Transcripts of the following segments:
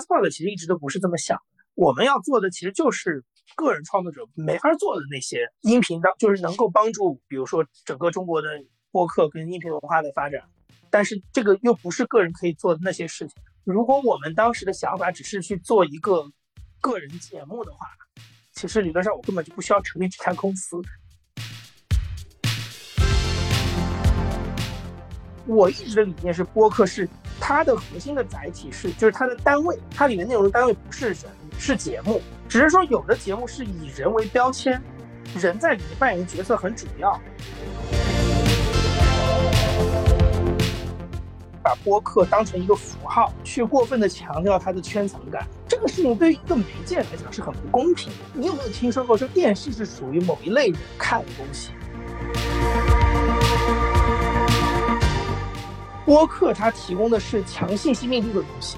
Spot 其实一直都不是这么想的。我们要做的其实就是个人创作者没法做的那些音频的，就是能够帮助，比如说整个中国的播客跟音频文化的发展。但是这个又不是个人可以做的那些事情。如果我们当时的想法只是去做一个个人节目的话，其实理论上我根本就不需要成立这家公司。我一直的理念是，播客是它的核心的载体是，就是它的单位，它里面内容的单位不是人，是节目。只是说有的节目是以人为标签，人在里面扮演的角色很主要。把播客当成一个符号，去过分的强调它的圈层感，这个事情对于一个媒介来讲是很不公平的。你有没有听说过说电视是属于某一类人看的东西？播客它提供的是强信息密度的东西，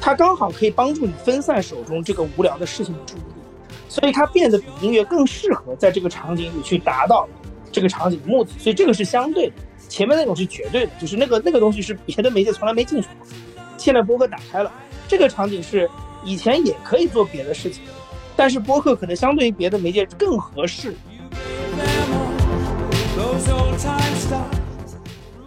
它刚好可以帮助你分散手中这个无聊的事情的注意力，所以它变得比音乐更适合在这个场景里去达到这个场景的目的。所以这个是相对的，前面那种是绝对的，就是那个那个东西是别的媒介从来没进去过，现在播客打开了，这个场景是以前也可以做别的事情，但是播客可能相对于别的媒介更合适。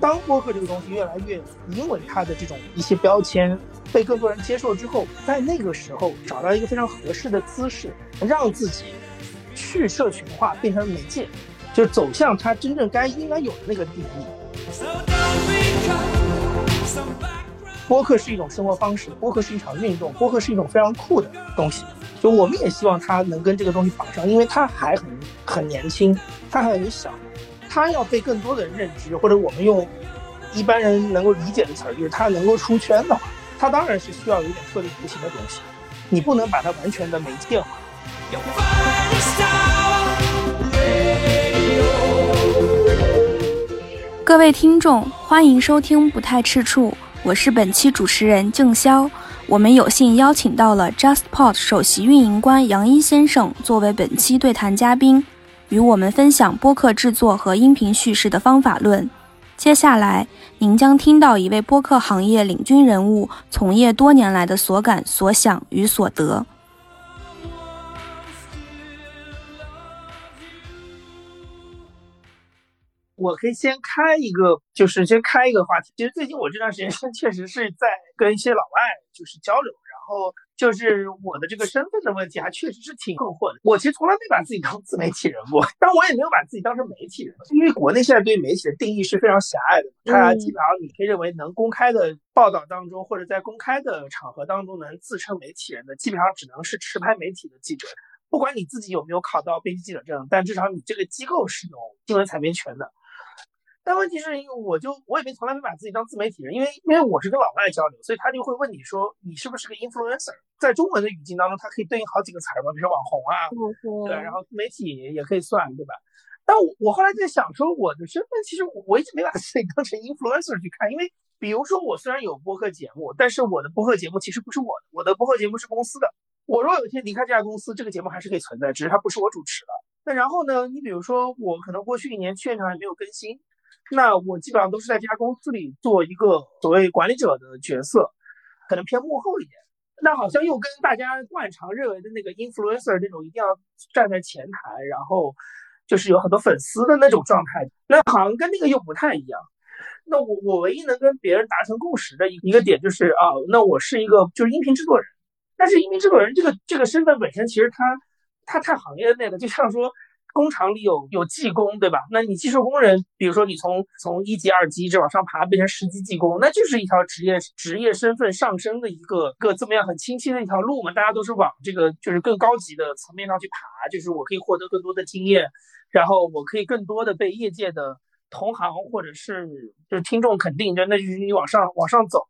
当播客这个东西越来越因为它的这种一些标签被更多人接受之后，在那个时候找到一个非常合适的姿势，让自己去社群化，变成媒介，就走向它真正该应该有的那个定义。播客是一种生活方式，播客是一场运动，播客是一种非常酷的东西。就我们也希望它能跟这个东西绑上，因为它还很很年轻，它还很小。他要被更多的人认知，或者我们用一般人能够理解的词儿，就是他能够出圈的话，他当然是需要有点特立独行的东西。你不能把它完全的媒介化。各位听众，欢迎收听《不太吃醋》，我是本期主持人静潇。我们有幸邀请到了 JustPod 首席运营官杨一先生作为本期对谈嘉宾。与我们分享播客制作和音频叙事的方法论。接下来，您将听到一位播客行业领军人物从业多年来的所感、所想与所得。我可以先开一个，就是先开一个话题。其实最近我这段时间 确实是在跟一些老外就是交流。然后就是我的这个身份的问题，还确实是挺困惑的。我其实从来没把自己当自媒体人过，但我也没有把自己当成媒体人，因为国内现在对于媒体的定义是非常狭隘的。它基本上你可以认为能公开的报道当中，或者在公开的场合当中能自称媒体人的，基本上只能是持牌媒体的记者。不管你自己有没有考到编辑记者证，但至少你这个机构是有新闻采编权的。但问题是，因为我就我也没从来没把自己当自媒体人，因为因为我是跟老外交流，所以他就会问你说你是不是个 influencer，在中文的语境当中，它可以对应好几个词儿嘛，比如说网红啊，对，然后自媒体也可以算，对吧？但我我后来在想说，我的身份其实我一直没把自己当成 influencer 去看，因为比如说我虽然有播客节目，但是我的播客节目其实不是我的，我的播客节目是公司的。我如果有一天离开这家公司，这个节目还是可以存在，只是它不是我主持的。那然后呢，你比如说我可能过去一年现场也没有更新。那我基本上都是在这家公司里做一个所谓管理者的角色，可能偏幕后一点。那好像又跟大家惯常认为的那个 influencer 那种一定要站在前台，然后就是有很多粉丝的那种状态，那好像跟那个又不太一样。那我我唯一能跟别人达成共识的一一个点就是啊，那我是一个就是音频制作人，但是音频制作人这个这个身份本身其实他他太行业内了，就像说。工厂里有有技工，对吧？那你技术工人，比如说你从从一级、二级一直往上爬，变成十级技工，那就是一条职业职业身份上升的一个个这么样很清晰的一条路嘛。大家都是往这个就是更高级的层面上去爬，就是我可以获得更多的经验，然后我可以更多的被业界的同行或者是就是听众肯定，就那就是你往上往上走。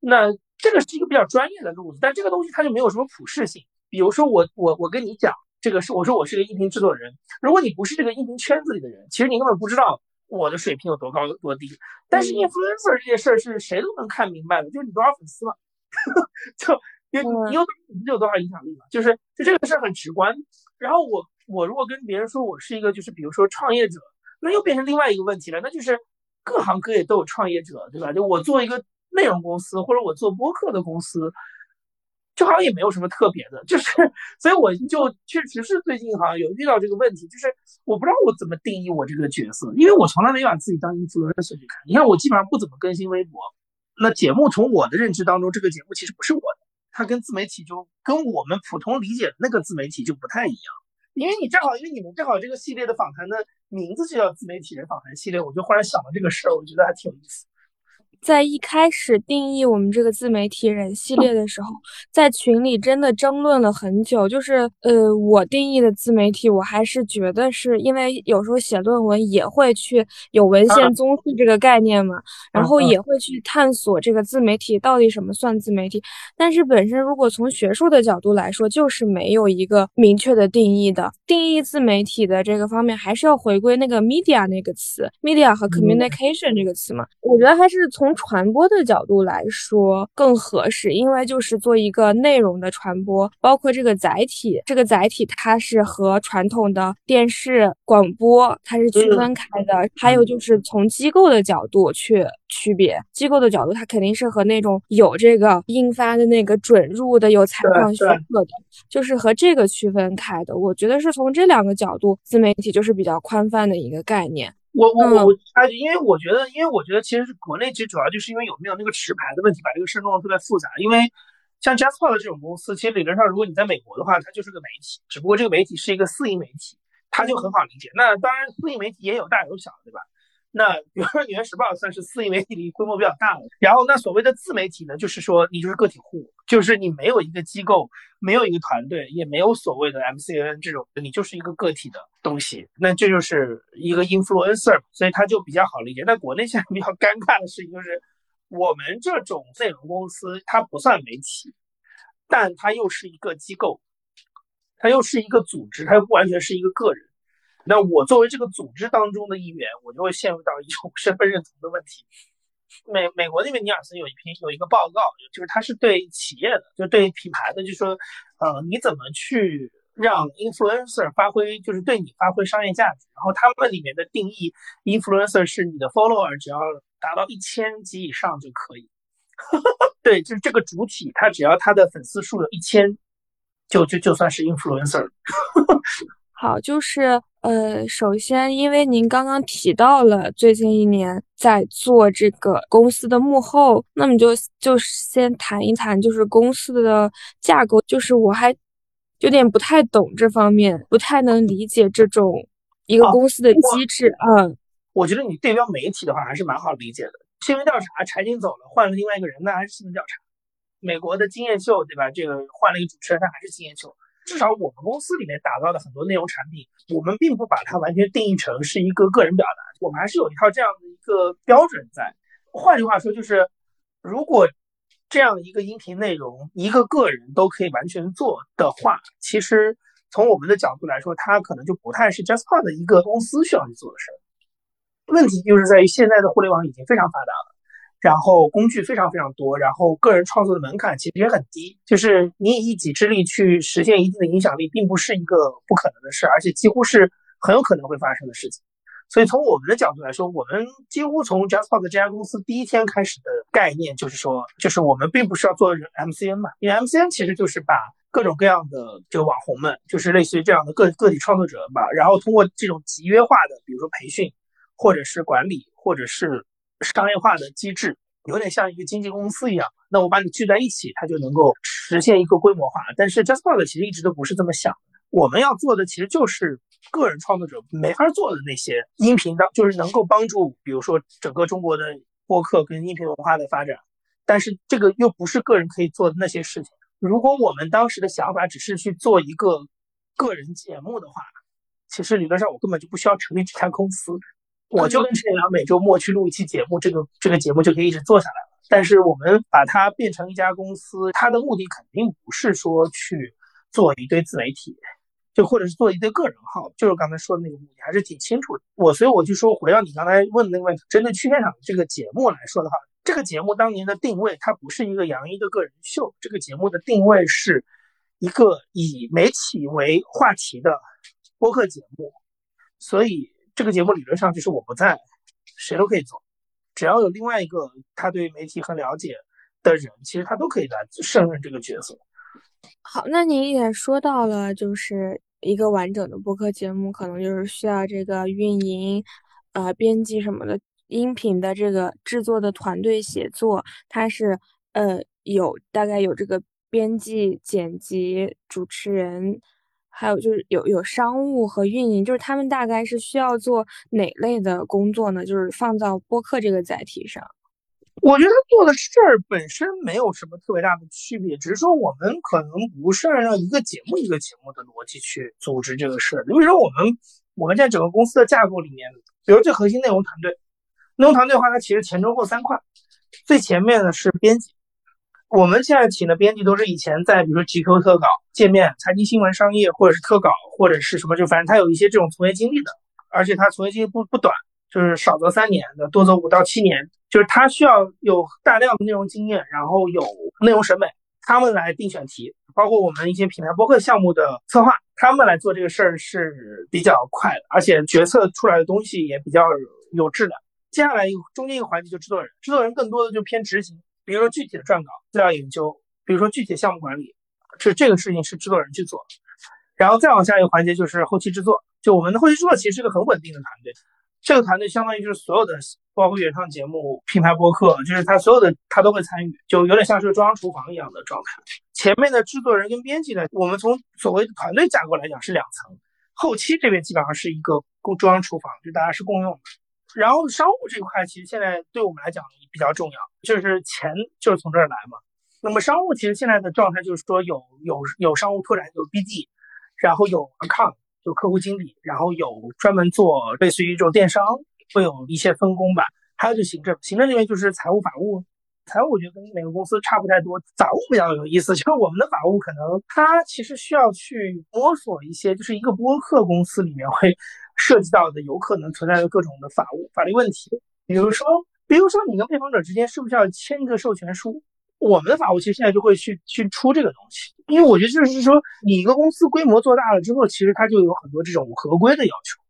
那这个是一个比较专业的路子，但这个东西它就没有什么普适性。比如说我我我跟你讲。这个是我说我是个音频制作人，如果你不是这个音频圈子里的人，其实你根本不知道我的水平有多高多低。但是 influencer 这件事儿是谁都能看明白的，就是你多少粉丝嘛，就你你有你有多少影响力嘛，就是就这个事儿很直观。然后我我如果跟别人说我是一个就是比如说创业者，那又变成另外一个问题了，那就是各行各业都有创业者，对吧？就我做一个内容公司或者我做播客的公司。就好像也没有什么特别的，就是，所以我就确实是最近好像有遇到这个问题，就是我不知道我怎么定义我这个角色，因为我从来没把自己当 influencer 去看。你看我基本上不怎么更新微博，那节目从我的认知当中，这个节目其实不是我的，它跟自媒体就跟我们普通理解的那个自媒体就不太一样。因为你正好，因为你们正好这个系列的访谈的名字就叫自媒体人访谈系列，我就忽然想到这个事儿，我觉得还挺有意思。在一开始定义我们这个自媒体人系列的时候，在群里真的争论了很久。就是，呃，我定义的自媒体，我还是觉得是因为有时候写论文也会去有文献综述这个概念嘛，然后也会去探索这个自媒体到底什么算自媒体。但是本身如果从学术的角度来说，就是没有一个明确的定义的。定义自媒体的这个方面，还是要回归那个 media 那个词，media 和 communication 这个词嘛。我觉得还是从传播的角度来说更合适，因为就是做一个内容的传播，包括这个载体，这个载体它是和传统的电视广播它是区分开的。还有就是从机构的角度去区别，机构的角度它肯定是和那种有这个印发的那个准入的、有采访许可的，就是和这个区分开的。我觉得是从这两个角度，自媒体就是比较宽泛的一个概念。我我我我哎，因为我觉得，因为我觉得其实是国内其实主要就是因为有没有那个持牌的问题，把这个事弄得特别复杂。因为像 JASPO 的这种公司，其实理论上如果你在美国的话，它就是个媒体，只不过这个媒体是一个私营媒体，它就很好理解。那当然，私营媒体也有大有小，对吧？那比如说《纽约时报》算是私营媒体里规模比较大的，然后那所谓的自媒体呢，就是说你就是个体户，就是你没有一个机构，没有一个团队，也没有所谓的 MCN 这种，你就是一个个体的东西，那这就是一个 influencer，所以它就比较好理解。那国内现在比较尴尬的事情就是，我们这种内容公司它不算媒体，但它又是一个机构，它又是一个组织，它又不完全是一个个人。那我作为这个组织当中的一员，我就会陷入到一种 身份认同的问题。美美国那边尼尔森有一篇有一个报告，就是他是对企业的，就对品牌的，就说，呃，你怎么去让 influencer 发挥，就是对你发挥商业价值。然后他们里面的定义，influencer 是你的 follower 只要达到一千级以上就可以。对，就是这个主体，他只要他的粉丝数有一千，就就就算是 influencer。好，就是呃，首先，因为您刚刚提到了最近一年在做这个公司的幕后，那么就就先谈一谈，就是公司的架构。就是我还有点不太懂这方面，不太能理解这种一个公司的机制。嗯，我觉得你对标媒体的话还是蛮好理解的。新闻调查，柴静走了，换了另外一个人，那还是新闻调查。美国的经验秀，对吧？这个换了一个主持人，那还是经验秀。至少我们公司里面打造的很多内容产品，我们并不把它完全定义成是一个个人表达，我们还是有一套这样的一个标准在。换句话说，就是如果这样一个音频内容一个个人都可以完全做的话，其实从我们的角度来说，它可能就不太是 JustPod 的一个公司需要去做的事儿。问题就是在于现在的互联网已经非常发达了。然后工具非常非常多，然后个人创作的门槛其实也很低，就是你以一己之力去实现一定的影响力，并不是一个不可能的事，而且几乎是很有可能会发生的事情。所以从我们的角度来说，我们几乎从 JustPod 这家公司第一天开始的概念就是说，就是我们并不是要做 MCN 嘛，因为 MCN 其实就是把各种各样的就网红们，就是类似于这样的个个体创作者吧，然后通过这种集约化的，比如说培训，或者是管理，或者是商业化的机制有点像一个经纪公司一样，那我把你聚在一起，它就能够实现一个规模化。但是 JustPod 其实一直都不是这么想，我们要做的其实就是个人创作者没法做的那些音频的，就是能够帮助，比如说整个中国的播客跟音频文化的发展。但是这个又不是个人可以做的那些事情。如果我们当时的想法只是去做一个个人节目的话，其实理论上我根本就不需要成立这家公司。我就跟陈阳每周末去录一期节目，这个这个节目就可以一直做下来了。但是我们把它变成一家公司，它的目的肯定不是说去做一堆自媒体，就或者是做一堆个人号，就是刚才说的那个目的还是挺清楚的。我所以我就说，回到你刚才问的那个问题，针对去片场这个节目来说的话，这个节目当年的定位，它不是一个杨一的个人秀，这个节目的定位是一个以媒体为话题的播客节目，所以。这个节目理论上就是我不在，谁都可以做，只要有另外一个他对媒体很了解的人，其实他都可以来胜任这个角色。好，那您也说到了，就是一个完整的播客节目，可能就是需要这个运营、呃编辑什么的，音频的这个制作的团队写作，它是呃有大概有这个编辑、剪辑、主持人。还有就是有有商务和运营，就是他们大概是需要做哪类的工作呢？就是放到播客这个载体上，我觉得他做的事儿本身没有什么特别大的区别，只是说我们可能不是按照一个节目一个节目的逻辑去组织这个事儿。比如说我们我们在整个公司的架构里面，比如最核心内容团队，内容团队的话，它其实前中后三块，最前面的是编辑。我们现在请的编辑都是以前在比如说 GQ 特稿、界面、财经新闻、商业，或者是特稿，或者是什么，就反正他有一些这种从业经历的，而且他从业经历不不短，就是少则三年的，多则五到七年，就是他需要有大量的内容经验，然后有内容审美，他们来定选题，包括我们一些品牌播客项目的策划，他们来做这个事儿是比较快的，而且决策出来的东西也比较有质量。接下来一个中间一个环节就制作人，制作人更多的就偏执行。比如说具体的撰稿、资料研究，比如说具体的项目管理，这这个事情是制作人去做。然后再往下一个环节就是后期制作，就我们的后期制作其实是个很稳定的团队。这个团队相当于就是所有的，包括原创节目、品牌播客，就是他所有的他都会参与，就有点像是中央厨房一样的状态。前面的制作人跟编辑呢，我们从所谓的团队架构来讲是两层，后期这边基本上是一个共中央厨房，就大家是共用的。然后商务这块其实现在对我们来讲比较重要，就是钱就是从这儿来嘛。那么商务其实现在的状态就是说有有有商务拓展，有 BD，然后有 account 就客户经理，然后有专门做类似于这种电商，会有一些分工吧。还有就行政，行政这边就是财务法务，财务我觉得跟每个公司差不太多。法务比较有意思，就是我们的法务可能它其实需要去摸索一些，就是一个播客公司里面会。涉及到的有可能存在的各种的法务法律问题，比如说，比如说你跟被访者之间是不是要签一个授权书？我们的法务其实现在就会去去出这个东西，因为我觉得就是说，你一个公司规模做大了之后，其实它就有很多这种合规的要求。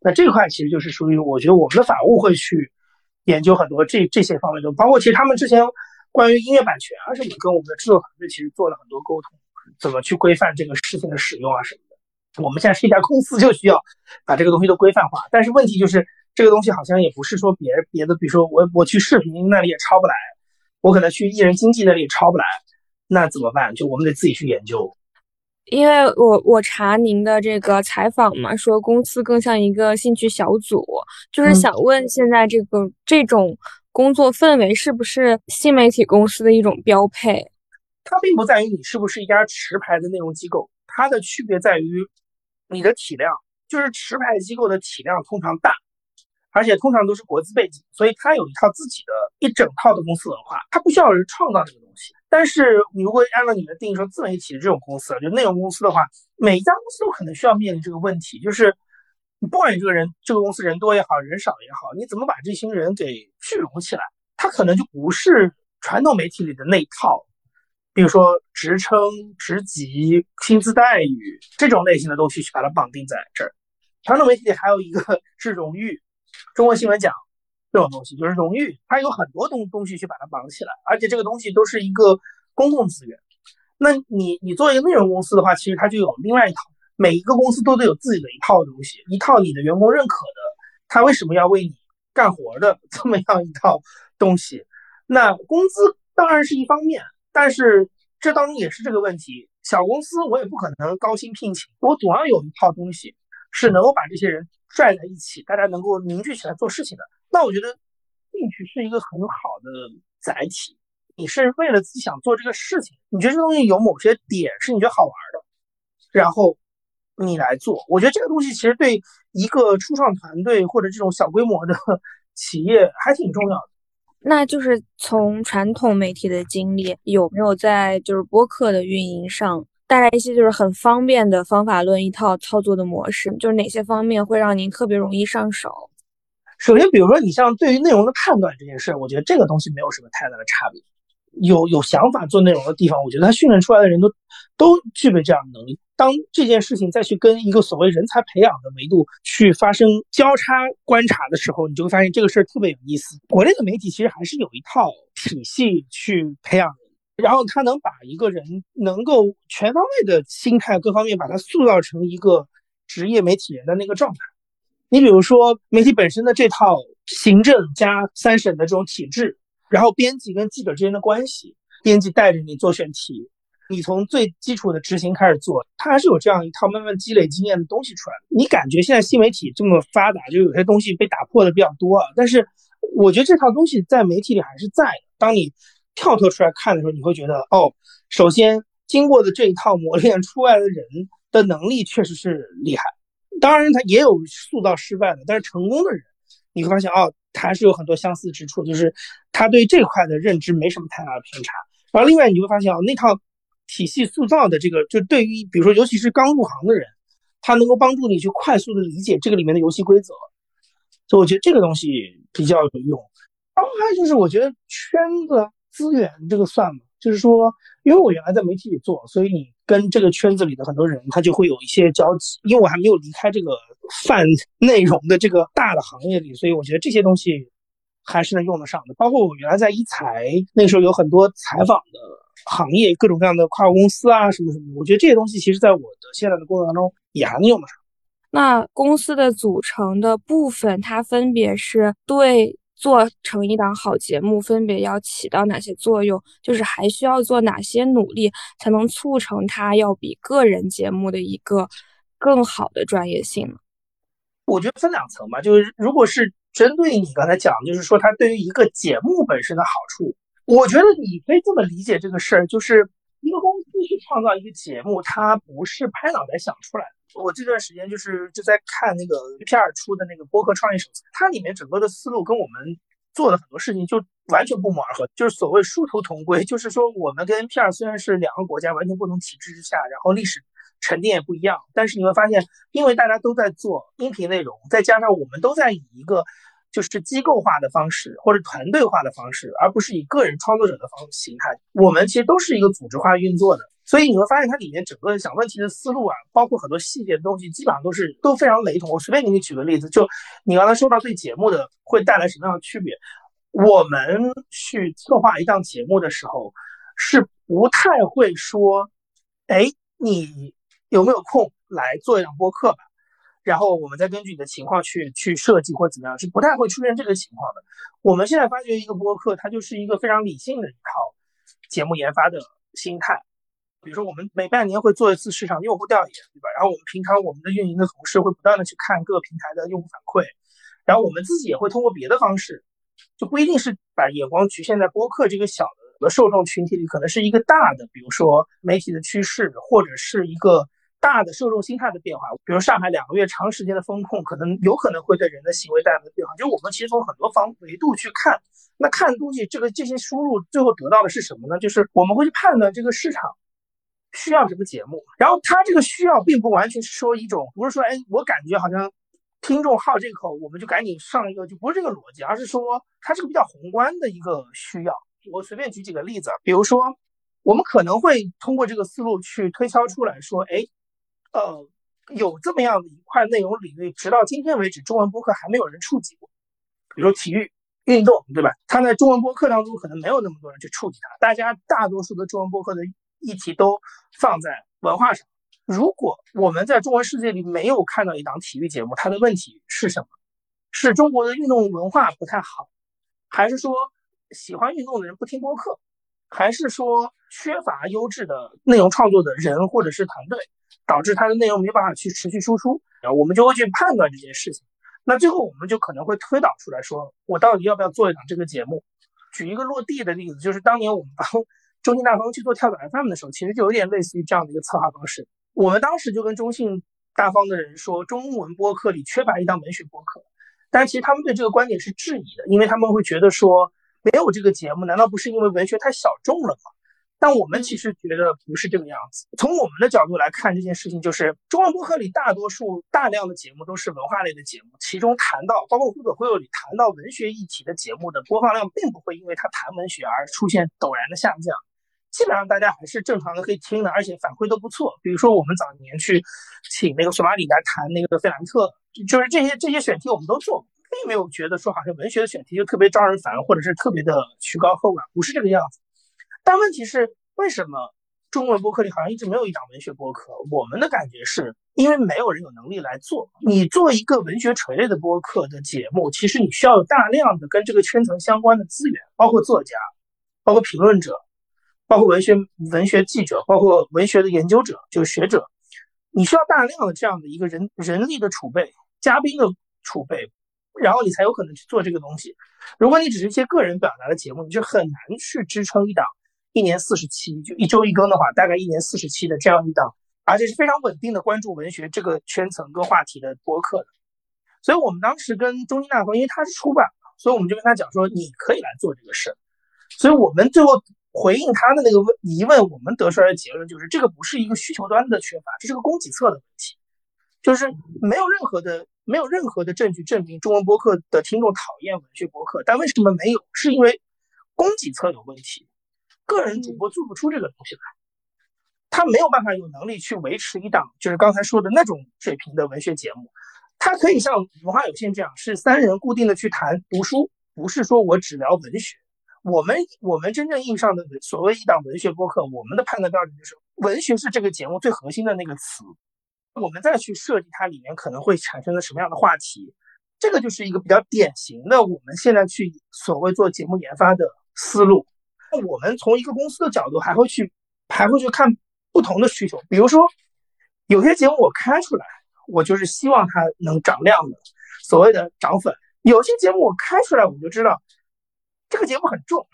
那这块其实就是属于我觉得我们的法务会去研究很多这这些方面的，包括其实他们之前关于音乐版权啊什么，跟我们的制作团队其实做了很多沟通，怎么去规范这个事情的使用啊什么。我们现在是一家公司，就需要把这个东西都规范化。但是问题就是，这个东西好像也不是说别别的，比如说我我去视频那里也抄不来，我可能去艺人经纪那里也抄不来，那怎么办？就我们得自己去研究。因为我我查您的这个采访嘛，说公司更像一个兴趣小组，就是想问现在这个这种工作氛围是不是新媒体公司的一种标配？它并不在于你是不是一家持牌的内容机构，它的区别在于。你的体量就是持牌机构的体量通常大，而且通常都是国资背景，所以它有一套自己的一整套的公司文化，它不需要人创造这个东西。但是你如果按照你的定义说自媒体这种公司，就内容公司的话，每一家公司都可能需要面临这个问题，就是不管你这个人这个公司人多也好，人少也好，你怎么把这些人给聚拢起来？它可能就不是传统媒体里的那一套。比如说职称、职级、薪资待遇这种类型的东西，去把它绑定在这儿。传统媒体还有一个是荣誉，中国新闻奖这种东西就是荣誉，它有很多东东西去把它绑起来，而且这个东西都是一个公共资源。那你你做一个内容公司的话，其实它就有另外一套，每一个公司都得有自己的一套东西，一套你的员工认可的，他为什么要为你干活的 这么样一套东西。那工资当然是一方面。但是这当中也是这个问题，小公司我也不可能高薪聘请，我总要有一套东西是能够把这些人拽在一起，大家能够凝聚起来做事情的。那我觉得兴趣是一个很好的载体，你是为了自己想做这个事情，你觉得这东西有某些点是你觉得好玩的，然后你来做。我觉得这个东西其实对一个初创团队或者这种小规模的企业还挺重要的。那就是从传统媒体的经历，有没有在就是播客的运营上带来一些就是很方便的方法论一套操作的模式？就是哪些方面会让您特别容易上手？首先，比如说你像对于内容的判断这件事，我觉得这个东西没有什么太大的差别。有有想法做内容的地方，我觉得他训练出来的人都都具备这样的能力。当这件事情再去跟一个所谓人才培养的维度去发生交叉观察的时候，你就会发现这个事儿特别有意思。国内的媒体其实还是有一套体系去培养人，然后他能把一个人能够全方位的心态各方面把他塑造成一个职业媒体人的那个状态。你比如说媒体本身的这套行政加三审的这种体制，然后编辑跟记者之间的关系，编辑带着你做选题，你从最基础的执行开始做，他还是有这样一套慢慢积累经验的东西出来。你感觉现在新媒体这么发达，就有些东西被打破的比较多啊，但是我觉得这套东西在媒体里还是在的。当你跳脱出来看的时候，你会觉得哦，首先经过的这一套磨练出来的人的能力确实是厉害。当然，他也有塑造失败的，但是成功的人，你会发现哦，他还是有很多相似之处，就是他对这块的认知没什么太大的偏差。然后另外你会发现哦，那套体系塑造的这个，就对于比如说尤其是刚入行的人，他能够帮助你去快速的理解这个里面的游戏规则。所以我觉得这个东西比较有用。然后还有就是，我觉得圈子。资源这个算吗？就是说，因为我原来在媒体里做，所以你跟这个圈子里的很多人，他就会有一些交集。因为我还没有离开这个泛内容的这个大的行业里，所以我觉得这些东西还是能用得上的。包括我原来在一财，那时候有很多采访的行业，各种各样的跨国公司啊，什么什么。我觉得这些东西其实在我的现在的工作当中也还能用得上。那公司的组成的部分，它分别是对。做成一档好节目，分别要起到哪些作用？就是还需要做哪些努力，才能促成它要比个人节目的一个更好的专业性呢？我觉得分两层吧，就是如果是针对你刚才讲，就是说它对于一个节目本身的好处，我觉得你可以这么理解这个事儿，就是一个公司去创造一个节目，它不是拍脑袋想出来的。我这段时间就是就在看那个 NPR 出的那个播客创业手册，它里面整个的思路跟我们做的很多事情就完全不谋而合，就是所谓殊途同归。就是说，我们跟 NPR 虽然是两个国家完全不同体制之下，然后历史沉淀也不一样，但是你会发现，因为大家都在做音频内容，再加上我们都在以一个就是机构化的方式或者团队化的方式，而不是以个人创作者的方形态，我们其实都是一个组织化运作的。所以你会发现，它里面整个想问题的思路啊，包括很多细节的东西，基本上都是都非常雷同。我随便给你举个例子，就你刚才说到对节目的会带来什么样的区别，我们去策划一档节目的时候，是不太会说，哎，你有没有空来做一档播客吧？然后我们再根据你的情况去去设计或怎么样，是不太会出现这个情况的。我们现在发觉一个播客，它就是一个非常理性的一套节目研发的心态。比如说，我们每半年会做一次市场用户调研，对吧？然后我们平常我们的运营的同事会不断的去看各个平台的用户反馈，然后我们自己也会通过别的方式，就不一定是把眼光局限在播客这个小的受众群体里，可能是一个大的，比如说媒体的趋势，或者是一个大的受众心态的变化。比如上海两个月长时间的风控，可能有可能会对人的行为带来的变化。就我们其实从很多方维度去看，那看东西这个这些输入最后得到的是什么呢？就是我们会去判断这个市场。需要什么节目？然后他这个需要并不完全是说一种，不是说哎，我感觉好像听众好这口，我们就赶紧上一个，就不是这个逻辑，而是说它是个比较宏观的一个需要。我随便举几个例子，比如说我们可能会通过这个思路去推敲出来说，哎，呃，有这么样的一块内容领域，直到今天为止，中文播客还没有人触及过，比如说体育运动，对吧？它在中文播客当中可能没有那么多人去触及它，大家大多数的中文播客的。议题都放在文化上。如果我们在中文世界里没有看到一档体育节目，它的问题是什么？是中国的运动文化不太好，还是说喜欢运动的人不听播客，还是说缺乏优质的内容创作的人或者是团队，导致它的内容没办法去持续输出？然后我们就会去判断这件事情。那最后我们就可能会推导出来说，我到底要不要做一档这个节目？举一个落地的例子，就是当年我们帮。中信大方去做跳蚤 FM 的时候，其实就有点类似于这样的一个策划方式。我们当时就跟中信大方的人说，中文播客里缺乏一档文学播客。但其实他们对这个观点是质疑的，因为他们会觉得说，没有这个节目，难道不是因为文学太小众了吗？但我们其实觉得不是这个样子。从我们的角度来看这件事情，就是中文播客里大多数大量的节目都是文化类的节目，其中谈到包括《忽左忽右》里谈到文学议题的节目的播放量，并不会因为它谈文学而出现陡然的下降。基本上大家还是正常的可以听的，而且反馈都不错。比如说我们早年去请那个索马里来谈那个费兰特，就是这些这些选题我们都做，并没有觉得说好像文学的选题就特别招人烦，或者是特别的曲高和寡，不是这个样子。但问题是，为什么中文播客里好像一直没有一档文学播客？我们的感觉是因为没有人有能力来做。你做一个文学垂类的播客的节目，其实你需要有大量的跟这个圈层相关的资源，包括作家，包括评论者，包括文学文学记者，包括文学的研究者，就是学者。你需要大量的这样的一个人人力的储备，嘉宾的储备，然后你才有可能去做这个东西。如果你只是一些个人表达的节目，你就很难去支撑一档一年四十期就一周一更的话，大概一年四十期的这样一档，而且是非常稳定的关注文学这个圈层跟话题的播客的。所以我们当时跟中金大风，因为他是出版，所以我们就跟他讲说，你可以来做这个事。所以我们最后。回应他的那个问疑问，我们得出来的结论就是，这个不是一个需求端的缺乏，这是个供给侧的问题，就是没有任何的没有任何的证据证明中文播客的听众讨厌文学播客，但为什么没有？是因为供给侧有问题，个人主播做不出这个东西来，他没有办法有能力去维持一档就是刚才说的那种水平的文学节目，他可以像文化有限这样，是三人固定的去谈读书，不是说我只聊文学。我们我们真正意义上的所谓一档文学播客，我们的判断标准就是文学是这个节目最核心的那个词，我们再去设计它里面可能会产生的什么样的话题，这个就是一个比较典型的我们现在去所谓做节目研发的思路。那我们从一个公司的角度还会去还会去看不同的需求，比如说有些节目我开出来，我就是希望它能涨量的，所谓的涨粉；有些节目我开出来，我就知道。这个节目很重，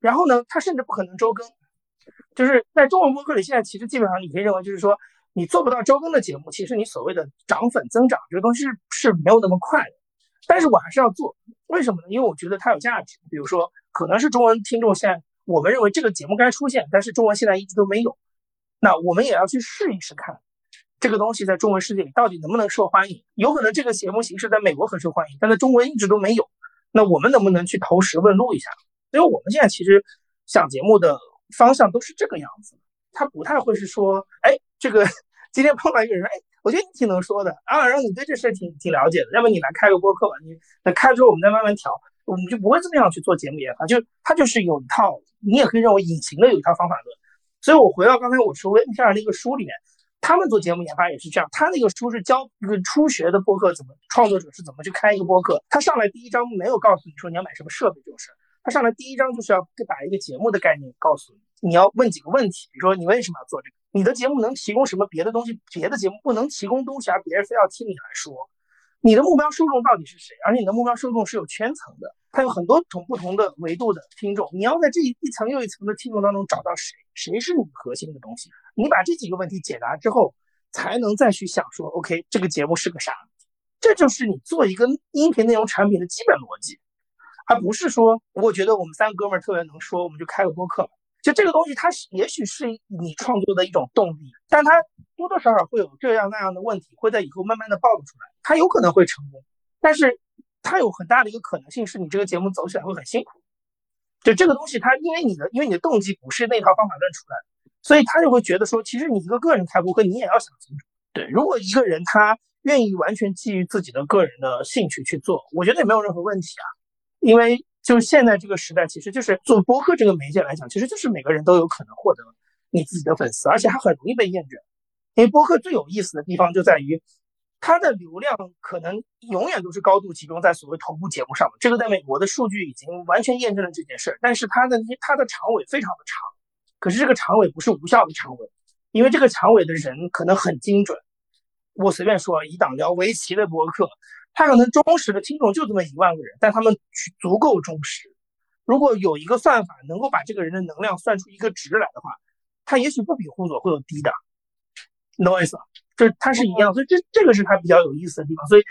然后呢，它甚至不可能周更，就是在中文播客里，现在其实基本上你可以认为，就是说你做不到周更的节目，其实你所谓的涨粉增长这个东西是是没有那么快的。但是我还是要做，为什么呢？因为我觉得它有价值。比如说，可能是中文听众现在我们认为这个节目该出现，但是中文现在一直都没有，那我们也要去试一试看，这个东西在中文世界里到底能不能受欢迎。有可能这个节目形式在美国很受欢迎，但在中文一直都没有。那我们能不能去投石问路一下？因为我们现在其实想节目的方向都是这个样子，他不太会是说，哎，这个今天碰到一个人，哎，我觉得你挺能说的啊，然后你对这事挺挺了解的，要不你来开个播客吧？你那开之后我们再慢慢调，我们就不会这么样去做节目研发，就他就是有一套，你也可以认为隐形的有一套方法论。所以我回到刚才我说 NPR 那个书里面。他们做节目研发也是这样，他那个书是教一个初学的播客怎么创作者是怎么去开一个播客。他上来第一章没有告诉你说你要买什么设备这种事，他上来第一章就是要把一个节目的概念告诉你，你要问几个问题，比如说你为什么要做这个，你的节目能提供什么别的东西，别的节目不能提供东西，而别人非要听你来说。你的目标受众到底是谁？而且你的目标受众是有圈层的，它有很多种不同的维度的听众。你要在这一一层又一层的听众当中找到谁，谁是你核心的东西？你把这几个问题解答之后，才能再去想说，OK，这个节目是个啥？这就是你做一个音频内容产品的基本逻辑，而不是说我觉得我们三个哥们儿特别能说，我们就开个播客。就这个东西，它也许是你创作的一种动力，但它多多少少会有这样那样的问题，会在以后慢慢的暴露出来。它有可能会成功，但是它有很大的一个可能性是你这个节目走起来会很辛苦。就这个东西，它因为你的因为你的动机不是那套方法论出来的，所以他就会觉得说，其实你一个个人开播客，你也要想清楚。对，如果一个人他愿意完全基于自己的个人的兴趣去做，我觉得也没有任何问题啊，因为。就现在这个时代，其实就是做播客这个媒介来讲，其实就是每个人都有可能获得你自己的粉丝，而且还很容易被验证。因为播客最有意思的地方就在于，它的流量可能永远都是高度集中在所谓头部节目上的这个在美国的数据已经完全验证了这件事儿。但是它的它的长尾非常的长，可是这个长尾不是无效的长尾，因为这个长尾的人可能很精准。我随便说，一档聊围棋的博客。他可能忠实的听众就这么一万个人，但他们足够忠实。如果有一个算法能够把这个人的能量算出一个值来的话，他也许不比互佐会有低的。你懂我意思吧？就它是一样，所以这这个是它比较有意思的地方。所以，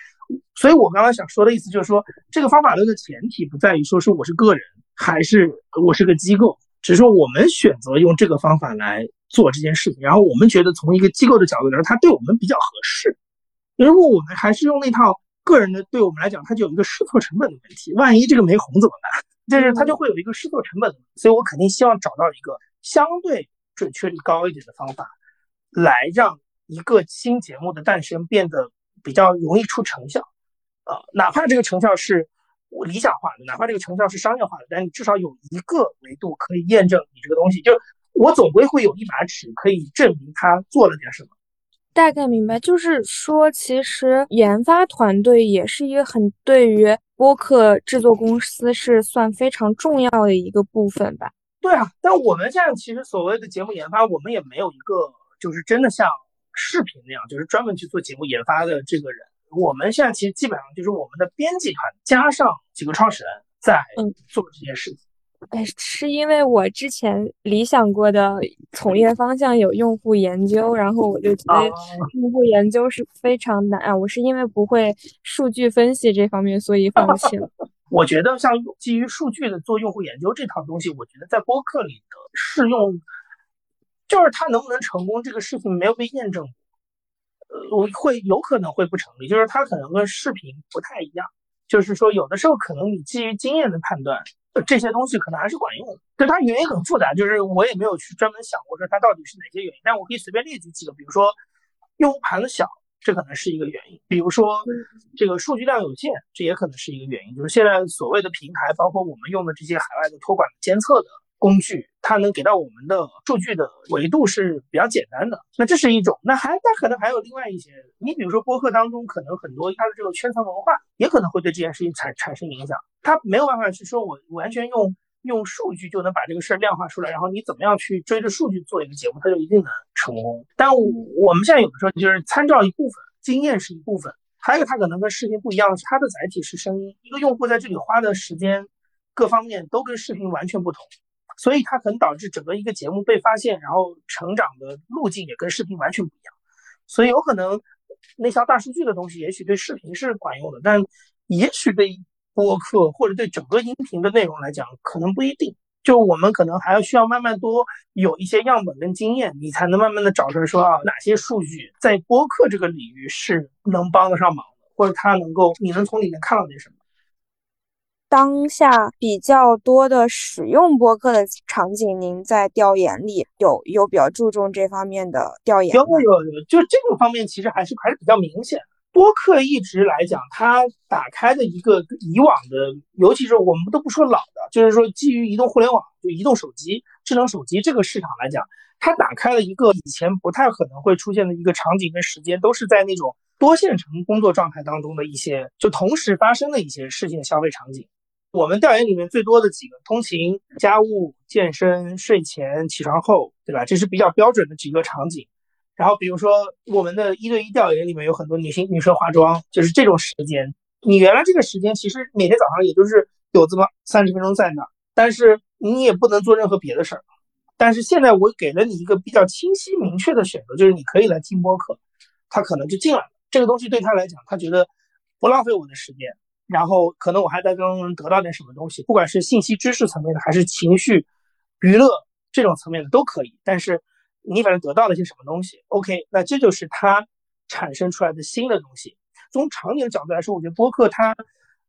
所以我刚刚想说的意思就是说，这个方法论的前提不在于说是我是个人还是我是个机构，只是说我们选择用这个方法来做这件事情，然后我们觉得从一个机构的角度来说，它对我们比较合适。如果我们还是用那套。个人的对我们来讲，它就有一个试错成本的问题。万一这个没红怎么办？就是它就会有一个试错成本。所以我肯定希望找到一个相对准确率高一点的方法，来让一个新节目的诞生变得比较容易出成效。啊，哪怕这个成效是理想化的，哪怕这个成效是商业化的，但你至少有一个维度可以验证你这个东西，就我总归会有一把尺可以证明他做了点什么。大概明白，就是说，其实研发团队也是一个很对于播客制作公司是算非常重要的一个部分吧。对啊，但我们现在其实所谓的节目研发，我们也没有一个就是真的像视频那样，就是专门去做节目研发的这个人。我们现在其实基本上就是我们的编辑团加上几个创始人在做这件事情。哎，是因为我之前理想过的从业方向有用户研究，然后我就觉得用户研究是非常难啊。我是因为不会数据分析这方面，所以放弃了。我觉得像基于数据的做用户研究这套东西，我觉得在播客里的适用，就是它能不能成功这个事情没有被验证过。呃，我会有可能会不成立，就是它可能跟视频不太一样，就是说有的时候可能你基于经验的判断。这些东西可能还是管用的，但它原因很复杂，就是我也没有去专门想过说它到底是哪些原因，但我可以随便列举几个，比如说用户盘子小，这可能是一个原因；比如说这个数据量有限，这也可能是一个原因。就是现在所谓的平台，包括我们用的这些海外的托管监测的。工具它能给到我们的数据的维度是比较简单的，那这是一种。那还那可能还有另外一些，你比如说播客当中可能很多它的这个圈层文化也可能会对这件事情产产生影响。它没有办法去说我完全用用数据就能把这个事儿量化出来，然后你怎么样去追着数据做一个节目，它就一定能成功。但我们现在有的时候就是参照一部分经验是一部分，还有它可能跟视频不一样，是它的载体是声音。一个用户在这里花的时间各方面都跟视频完全不同。所以它可能导致整个一个节目被发现，然后成长的路径也跟视频完全不一样。所以有可能那套大数据的东西，也许对视频是管用的，但也许对播客或者对整个音频的内容来讲，可能不一定。就我们可能还要需要慢慢多有一些样本跟经验，你才能慢慢的找出来说啊，哪些数据在播客这个领域是能帮得上忙的，或者它能够你能从里面看到点什么。当下比较多的使用播客的场景，您在调研里有有比较注重这方面的调研有有有，就这个方面其实还是还是比较明显。播客一直来讲，它打开的一个以往的，尤其是我们都不说老的，就是说基于移动互联网，就移动手机、智能手机这个市场来讲，它打开了一个以前不太可能会出现的一个场景跟时间，都是在那种多线程工作状态当中的一些就同时发生的一些事情消费场景。我们调研里面最多的几个，通勤、家务、健身、睡前、起床后，对吧？这是比较标准的几个场景。然后比如说我们的一对一调研里面有很多女性女生化妆，就是这种时间。你原来这个时间其实每天早上也就是有这么三十分钟在那，但是你也不能做任何别的事儿。但是现在我给了你一个比较清晰明确的选择，就是你可以来听播客，他可能就进来了。这个东西对他来讲，他觉得不浪费我的时间。然后可能我还在中能得到点什么东西，不管是信息知识层面的，还是情绪娱乐这种层面的都可以。但是你反正得到了些什么东西，OK，那这就是它产生出来的新的东西。从场景的角度来说，我觉得播客它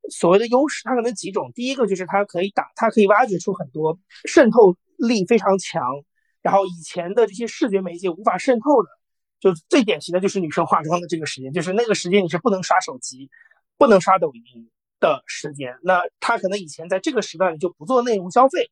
所谓的优势，它可能几种。第一个就是它可以打，它可以挖掘出很多渗透力非常强，然后以前的这些视觉媒介无法渗透的。就最典型的就是女生化妆的这个时间，就是那个时间你是不能刷手机。不能刷抖音的时间，那他可能以前在这个时段里就不做内容消费，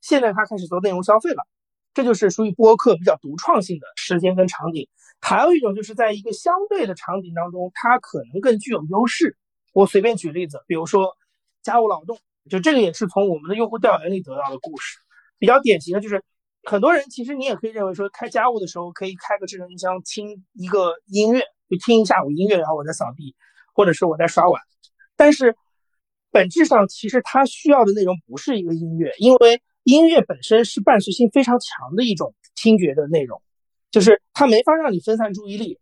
现在他开始做内容消费了，这就是属于播客比较独创性的时间跟场景。还有一种就是在一个相对的场景当中，它可能更具有优势。我随便举例子，比如说家务劳动，就这个也是从我们的用户调研里得到的故事。比较典型的就是，很多人其实你也可以认为说，开家务的时候可以开个智能音箱，听一个音乐，就听一下午音乐，然后我再扫地。或者是我在刷碗，但是本质上其实它需要的内容不是一个音乐，因为音乐本身是伴随性非常强的一种听觉的内容，就是它没法让你分散注意力。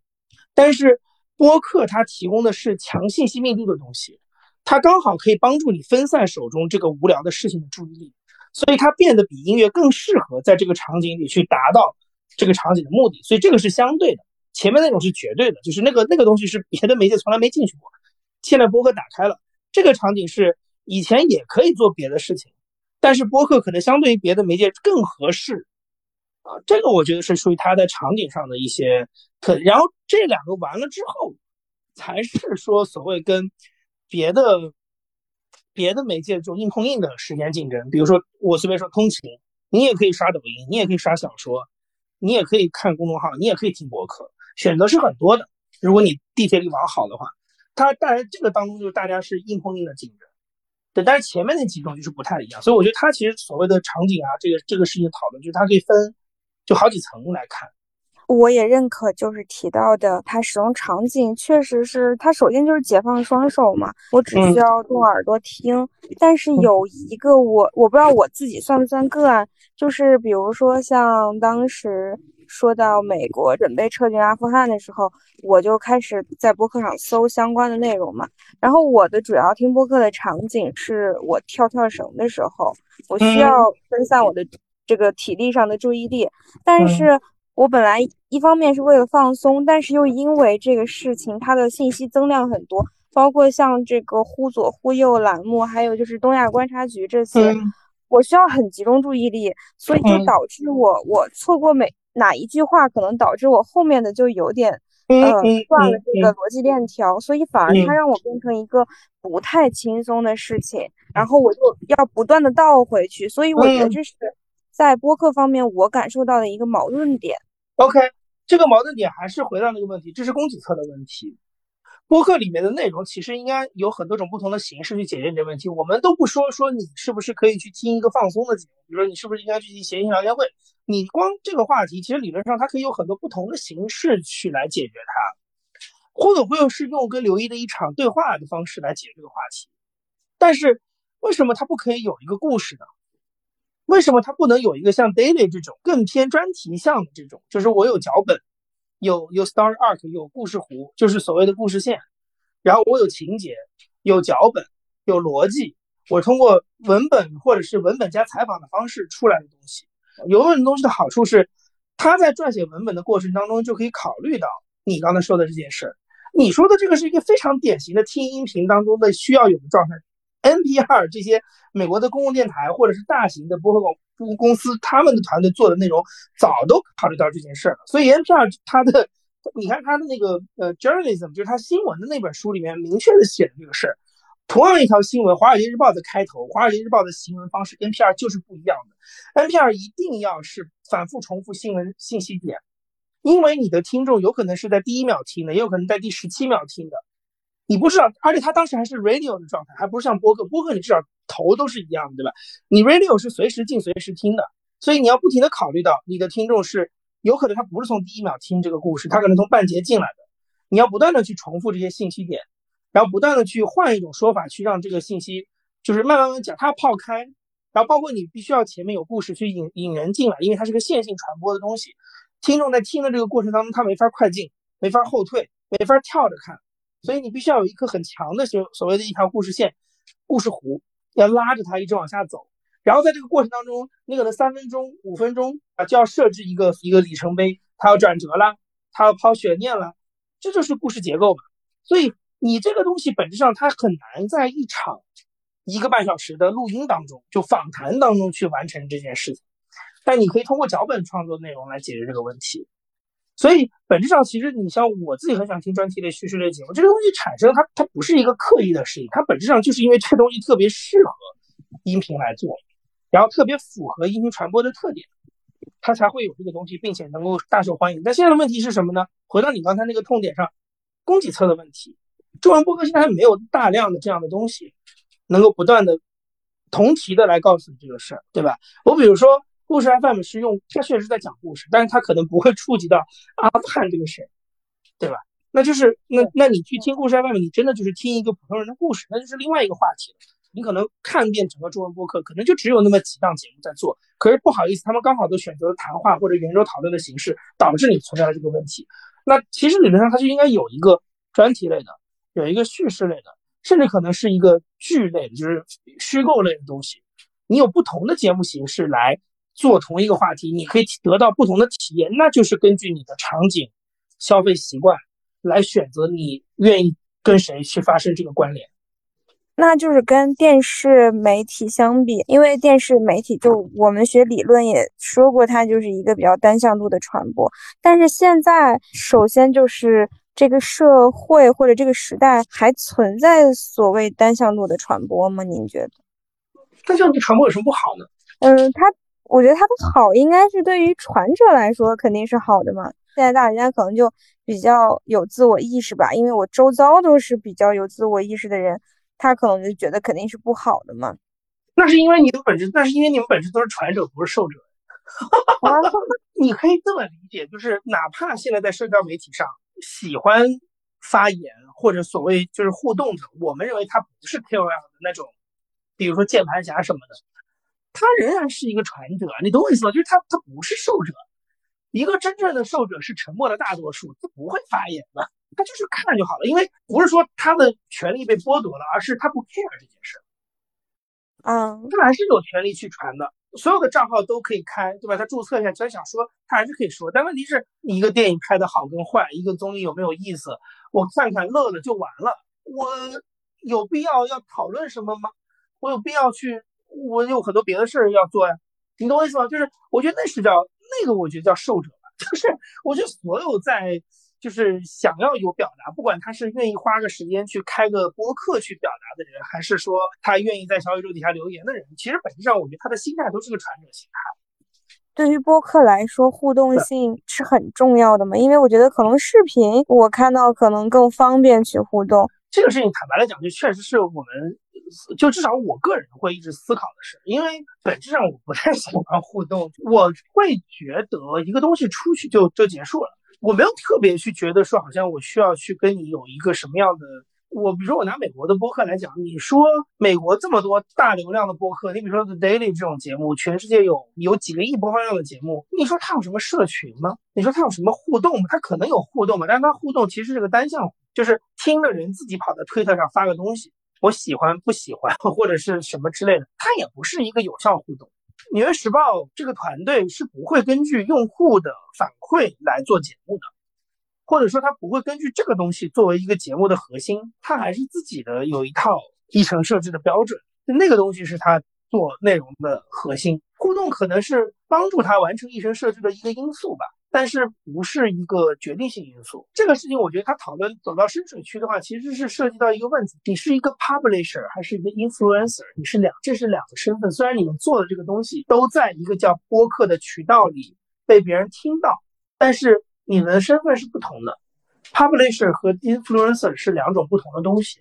但是播客它提供的是强信息密度的东西，它刚好可以帮助你分散手中这个无聊的事情的注意力，所以它变得比音乐更适合在这个场景里去达到这个场景的目的。所以这个是相对的。前面那种是绝对的，就是那个那个东西是别的媒介从来没进去过，现在播客打开了，这个场景是以前也可以做别的事情，但是播客可能相对于别的媒介更合适啊，这个我觉得是属于它在场景上的一些特。然后这两个完了之后，才是说所谓跟别的别的媒介就硬碰硬的时间竞争。比如说，我随便说通勤，你也可以刷抖音，你也可以刷小说，你也可以看公众号，你也可以听博客，选择是很多的。如果你地铁里网好的话，它当然这个当中就是大家是硬碰硬的竞争。对，但是前面那几种就是不太一样，所以我觉得它其实所谓的场景啊，这个这个事情讨论，就是它可以分就好几层来看。我也认可，就是提到的，它使用场景确实是它首先就是解放双手嘛，我只需要动耳朵听。但是有一个我我不知道我自己算不算个案，就是比如说像当时说到美国准备撤军阿富汗的时候，我就开始在播客上搜相关的内容嘛。然后我的主要听播客的场景是我跳跳绳的时候，我需要分散我的这个体力上的注意力，但是。我本来一方面是为了放松，但是又因为这个事情，它的信息增量很多，包括像这个忽左忽右栏目，还有就是东亚观察局这些，我需要很集中注意力，所以就导致我我错过每哪一句话，可能导致我后面的就有点呃断了这个逻辑链条，所以反而它让我变成一个不太轻松的事情，然后我就要不断的倒回去，所以我觉得这是在播客方面我感受到的一个矛盾点。OK，这个矛盾点还是回到那个问题，这是供给侧的问题。播客里面的内容其实应该有很多种不同的形式去解决这个问题。我们都不说说你是不是可以去听一个放松的节目，比如说你是不是应该去听谐音聊天会。你光这个话题，其实理论上它可以有很多不同的形式去来解决它。或者会是用跟刘一的一场对话的方式来解这个话题，但是为什么它不可以有一个故事呢？为什么它不能有一个像 Daily 这种更偏专题向的这种？就是我有脚本，有有 Story Arc，有故事弧，就是所谓的故事线。然后我有情节，有脚本，有逻辑。我通过文本或者是文本加采访的方式出来的东西。有文本东西的好处是，他在撰写文本的过程当中就可以考虑到你刚才说的这件事儿。你说的这个是一个非常典型的听音频当中的需要有的状态。NPR 这些美国的公共电台或者是大型的播客公公司，他们的团队做的内容早都考虑到这件事了。所以 NPR 它的，你看它的那个呃 journalism，就是它新闻的那本书里面明确的写的这个事儿。同样一条新闻，《华尔街日报》的开头，《华尔街日报》的新闻方式跟 NPR 就是不一样的。NPR 一定要是反复重复新闻信息点，因为你的听众有可能是在第一秒听的，也有可能在第十七秒听的。你不知道，而且他当时还是 radio 的状态，还不是像播客。播客你至少头都是一样的，对吧？你 radio 是随时进、随时听的，所以你要不停的考虑到你的听众是有可能他不是从第一秒听这个故事，他可能从半截进来的。你要不断的去重复这些信息点，然后不断的去换一种说法去让这个信息就是慢慢慢讲，它泡开。然后包括你必须要前面有故事去引引人进来，因为它是个线性传播的东西。听众在听的这个过程当中，他没法快进，没法后退，没法跳着看。所以你必须要有一颗很强的所所谓的一条故事线，故事弧要拉着他一直往下走。然后在这个过程当中，你可能三分钟、五分钟啊，就要设置一个一个里程碑，他要转折了，他要抛悬念了，这就是故事结构嘛。所以你这个东西本质上它很难在一场一个半小时的录音当中，就访谈当中去完成这件事情。但你可以通过脚本创作内容来解决这个问题。所以本质上，其实你像我自己很想听专题类、叙事类节目，这个东西产生它它不是一个刻意的事情，它本质上就是因为这个东西特别适合音频来做，然后特别符合音频传播的特点，它才会有这个东西，并且能够大受欢迎。但现在的问题是什么呢？回到你刚才那个痛点上，供给侧的问题，中文播客现在还没有大量的这样的东西，能够不断的同题的来告诉你这个事儿，对吧？我比如说。故事 FM 是用，它确实在讲故事，但是它可能不会触及到阿富汗这个事对吧？那就是那那你去听故事 FM，你真的就是听一个普通人的故事，那就是另外一个话题了。你可能看遍整个中文播客，可能就只有那么几档节目在做，可是不好意思，他们刚好都选择了谈话或者圆桌讨论的形式，导致你存在了这个问题。那其实理论上它就应该有一个专题类的，有一个叙事类的，甚至可能是一个剧类的，就是虚构类的东西。你有不同的节目形式来。做同一个话题，你可以得到不同的体验，那就是根据你的场景、消费习惯来选择你愿意跟谁去发生这个关联。那就是跟电视媒体相比，因为电视媒体就我们学理论也说过，它就是一个比较单向度的传播。但是现在，首先就是这个社会或者这个时代还存在所谓单向度的传播吗？您觉得？单向度传播有什么不好呢？嗯，它，我觉得它的好应该是对于传者来说肯定是好的嘛。现在大家可能就比较有自我意识吧，因为我周遭都是比较有自我意识的人，他可能就觉得肯定是不好的嘛。那是因为你的本质，那是因为你们本质都是传者，不是受者。你可以这么理解，就是哪怕现在在社交媒体上喜欢发言或者所谓就是互动的，我们认为他不是 KOL 的那种，比如说键盘侠什么的，他仍然是一个传者。你懂我意思吗？就是他他不是受者。一个真正的受者是沉默的大多数，他不会发言的，他就是看就好了。因为不是说他的权利被剥夺了，而是他不 care 这件事。嗯，他还是有权利去传的，所有的账号都可以开，对吧？他注册一下，他想说他还是可以说。但问题是，你一个电影拍的好跟坏，一个综艺有没有意思，我看看乐了就完了。我有必要要讨论什么吗？我有必要去？我有很多别的事儿要做呀。你懂我意思吗？就是我觉得那是叫。那个我觉得叫受者吧，就是我觉得所有在就是想要有表达，不管他是愿意花个时间去开个播客去表达的人，还是说他愿意在小宇宙底下留言的人，其实本质上我觉得他的心态都是个传者心态。对于播客来说，互动性是很重要的嘛，因为我觉得可能视频我看到可能更方便去互动。这个事情坦白来讲，就确实是我们。就至少我个人会一直思考的是，因为本质上我不太 喜欢互动，我会觉得一个东西出去就就结束了，我没有特别去觉得说好像我需要去跟你有一个什么样的。我比如说我拿美国的播客来讲，你说美国这么多大流量的播客，你比如说 The Daily 这种节目，全世界有有几个亿播放量的节目，你说它有什么社群吗？你说它有什么互动吗？它可能有互动嘛，但是它互动其实是个单向，就是听的人自己跑到推特上发个东西。我喜欢不喜欢或者是什么之类的，它也不是一个有效互动。纽约时报这个团队是不会根据用户的反馈来做节目的，或者说他不会根据这个东西作为一个节目的核心，他还是自己的有一套议程设置的标准，那个东西是他做内容的核心。互动可能是帮助他完成议程设置的一个因素吧。但是不是一个决定性因素。这个事情，我觉得他讨论走到深水区的话，其实是涉及到一个问题：你是一个 publisher 还是一个 influencer？你是两，这是两个身份。虽然你们做的这个东西都在一个叫播客的渠道里被别人听到，但是你们的身份是不同的。publisher 和 influencer 是两种不同的东西。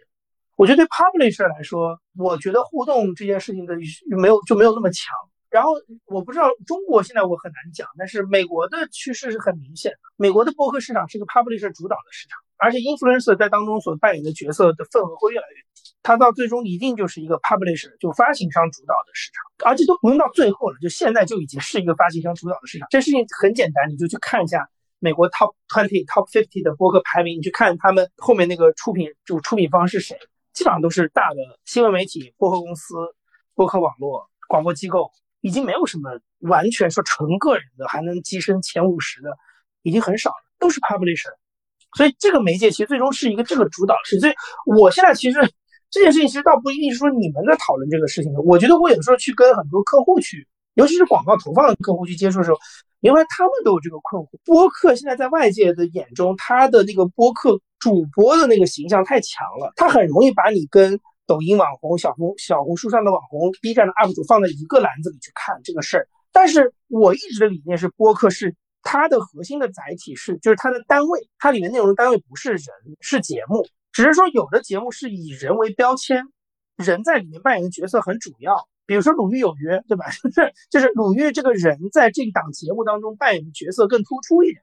我觉得对 publisher 来说，我觉得互动这件事情的没有就没有那么强。然后我不知道中国现在我很难讲，但是美国的趋势是很明显的。美国的播客市场是一个 publisher 主导的市场，而且 influencer 在当中所扮演的角色的份额会越来越低。它到最终一定就是一个 publisher 就发行商主导的市场，而且都不用到最后了，就现在就已经是一个发行商主导的市场。这事情很简单，你就去看一下美国 top twenty、top fifty 的播客排名，你去看他们后面那个出品就出品方是谁，基本上都是大的新闻媒体、播客公司、播客网络、广播机构。已经没有什么完全说纯个人的还能跻身前五十的，已经很少了，都是 publisher。所以这个媒介其实最终是一个这个主导式。所以我现在其实这件事情其实倒不一定是说你们在讨论这个事情。我觉得我有时候去跟很多客户去，尤其是广告投放的客户去接触的时候，因为他们都有这个困惑。播客现在在外界的眼中，他的那个播客主播的那个形象太强了，他很容易把你跟。抖音网红、小红小红书上的网红、B 站的 UP 主放在一个篮子里去看这个事儿，但是我一直的理念是，播客是它的核心的载体是，就是它的单位，它里面内容的单位不是人，是节目，只是说有的节目是以人为标签，人在里面扮演的角色很主要，比如说《鲁豫有约》，对吧？就是就是鲁豫这个人在这档节目当中扮演的角色更突出一点，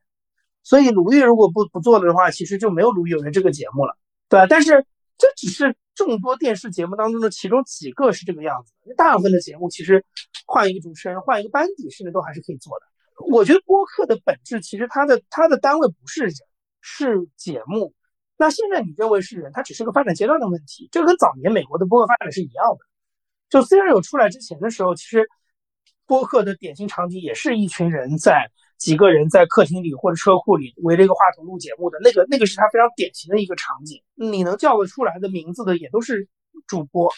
所以鲁豫如果不不做的话，其实就没有《鲁豫有约》这个节目了，对吧？但是这只是。众多电视节目当中的其中几个是这个样子的，大部分的节目其实换一个主持人、换一个班底，甚至都还是可以做的。我觉得播客的本质其实它的它的单位不是人，是节目。那现在你认为是人，它只是个发展阶段的问题。这跟早年美国的播客发展是一样的。就 Siri 出来之前的时候，其实播客的典型场景也是一群人在。几个人在客厅里或者车库里围着一个话筒录节目的那个，那个是他非常典型的一个场景。你能叫得出来的名字的也都是主播。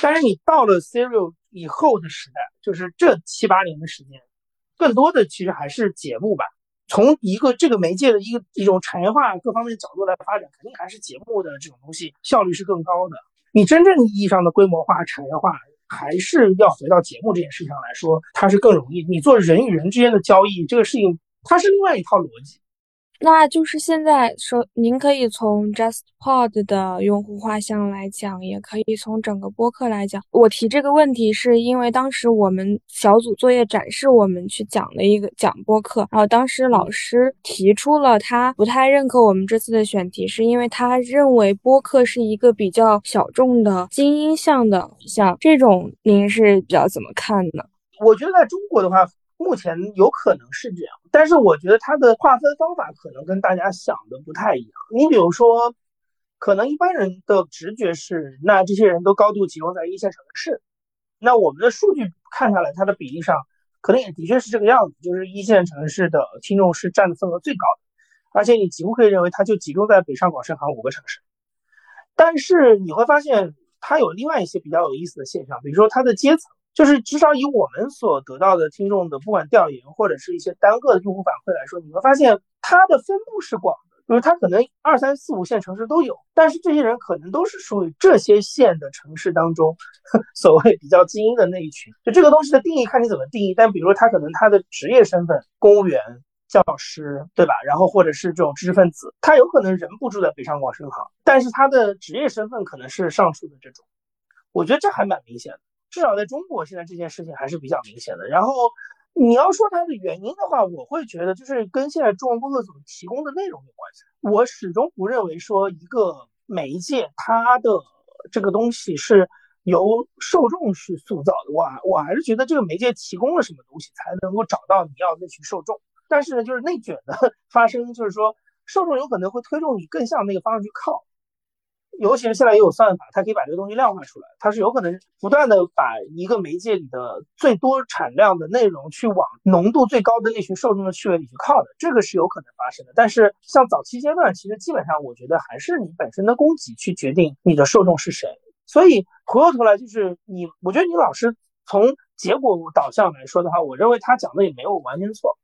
但是你到了 Serial 以后的时代，就是这七八年的时间，更多的其实还是节目吧。从一个这个媒介的一个一种产业化各方面角度来发展，肯定还是节目的这种东西效率是更高的。你真正意义上的规模化、产业化，还是要回到节目这件事情上来说，它是更容易。你做人与人之间的交易，这个事情它是另外一套逻辑。那就是现在说，您可以从 JustPod 的用户画像来讲，也可以从整个播客来讲。我提这个问题是因为当时我们小组作业展示我们去讲了一个讲播客，然后当时老师提出了他不太认可我们这次的选题，是因为他认为播客是一个比较小众的精英向的像这种，您是比较怎么看呢？我觉得在中国的话。目前有可能是这样，但是我觉得它的划分方法可能跟大家想的不太一样。你比如说，可能一般人的直觉是，那这些人都高度集中在一线城市，那我们的数据看下来，它的比例上可能也的确是这个样子，就是一线城市的听众是占的份额最高的，而且你几乎可以认为它就集中在北上广深杭五个城市。但是你会发现，它有另外一些比较有意思的现象，比如说它的阶层。就是至少以我们所得到的听众的，不管调研或者是一些单个的用户反馈来说，你会发现它的分布是广的，就是它可能二三四五线城市都有，但是这些人可能都是属于这些县的城市当中 所谓比较精英的那一群。就这个东西的定义看你怎么定义，但比如说他可能他的职业身份，公务员、教师，对吧？然后或者是这种知识分子，他有可能人不住在北上广深杭，但是他的职业身份可能是上述的这种，我觉得这还蛮明显的。至少在中国，现在这件事情还是比较明显的。然后你要说它的原因的话，我会觉得就是跟现在中文播客所提供的内容有关系。我始终不认为说一个媒介它的这个东西是由受众去塑造的。我我还是觉得这个媒介提供了什么东西才能够找到你要那群受众。但是呢，就是内卷的 发生，就是说受众有可能会推动你更向那个方向去靠。尤其是现在也有算法，它可以把这个东西量化出来，它是有可能不断的把一个媒介里的最多产量的内容去往浓度最高的那群受众的趣味里去靠的，这个是有可能发生的。但是像早期阶段，其实基本上我觉得还是你本身的供给去决定你的受众是谁。所以回过头来就是你，我觉得你老师从结果导向来说的话，我认为他讲的也没有完全错，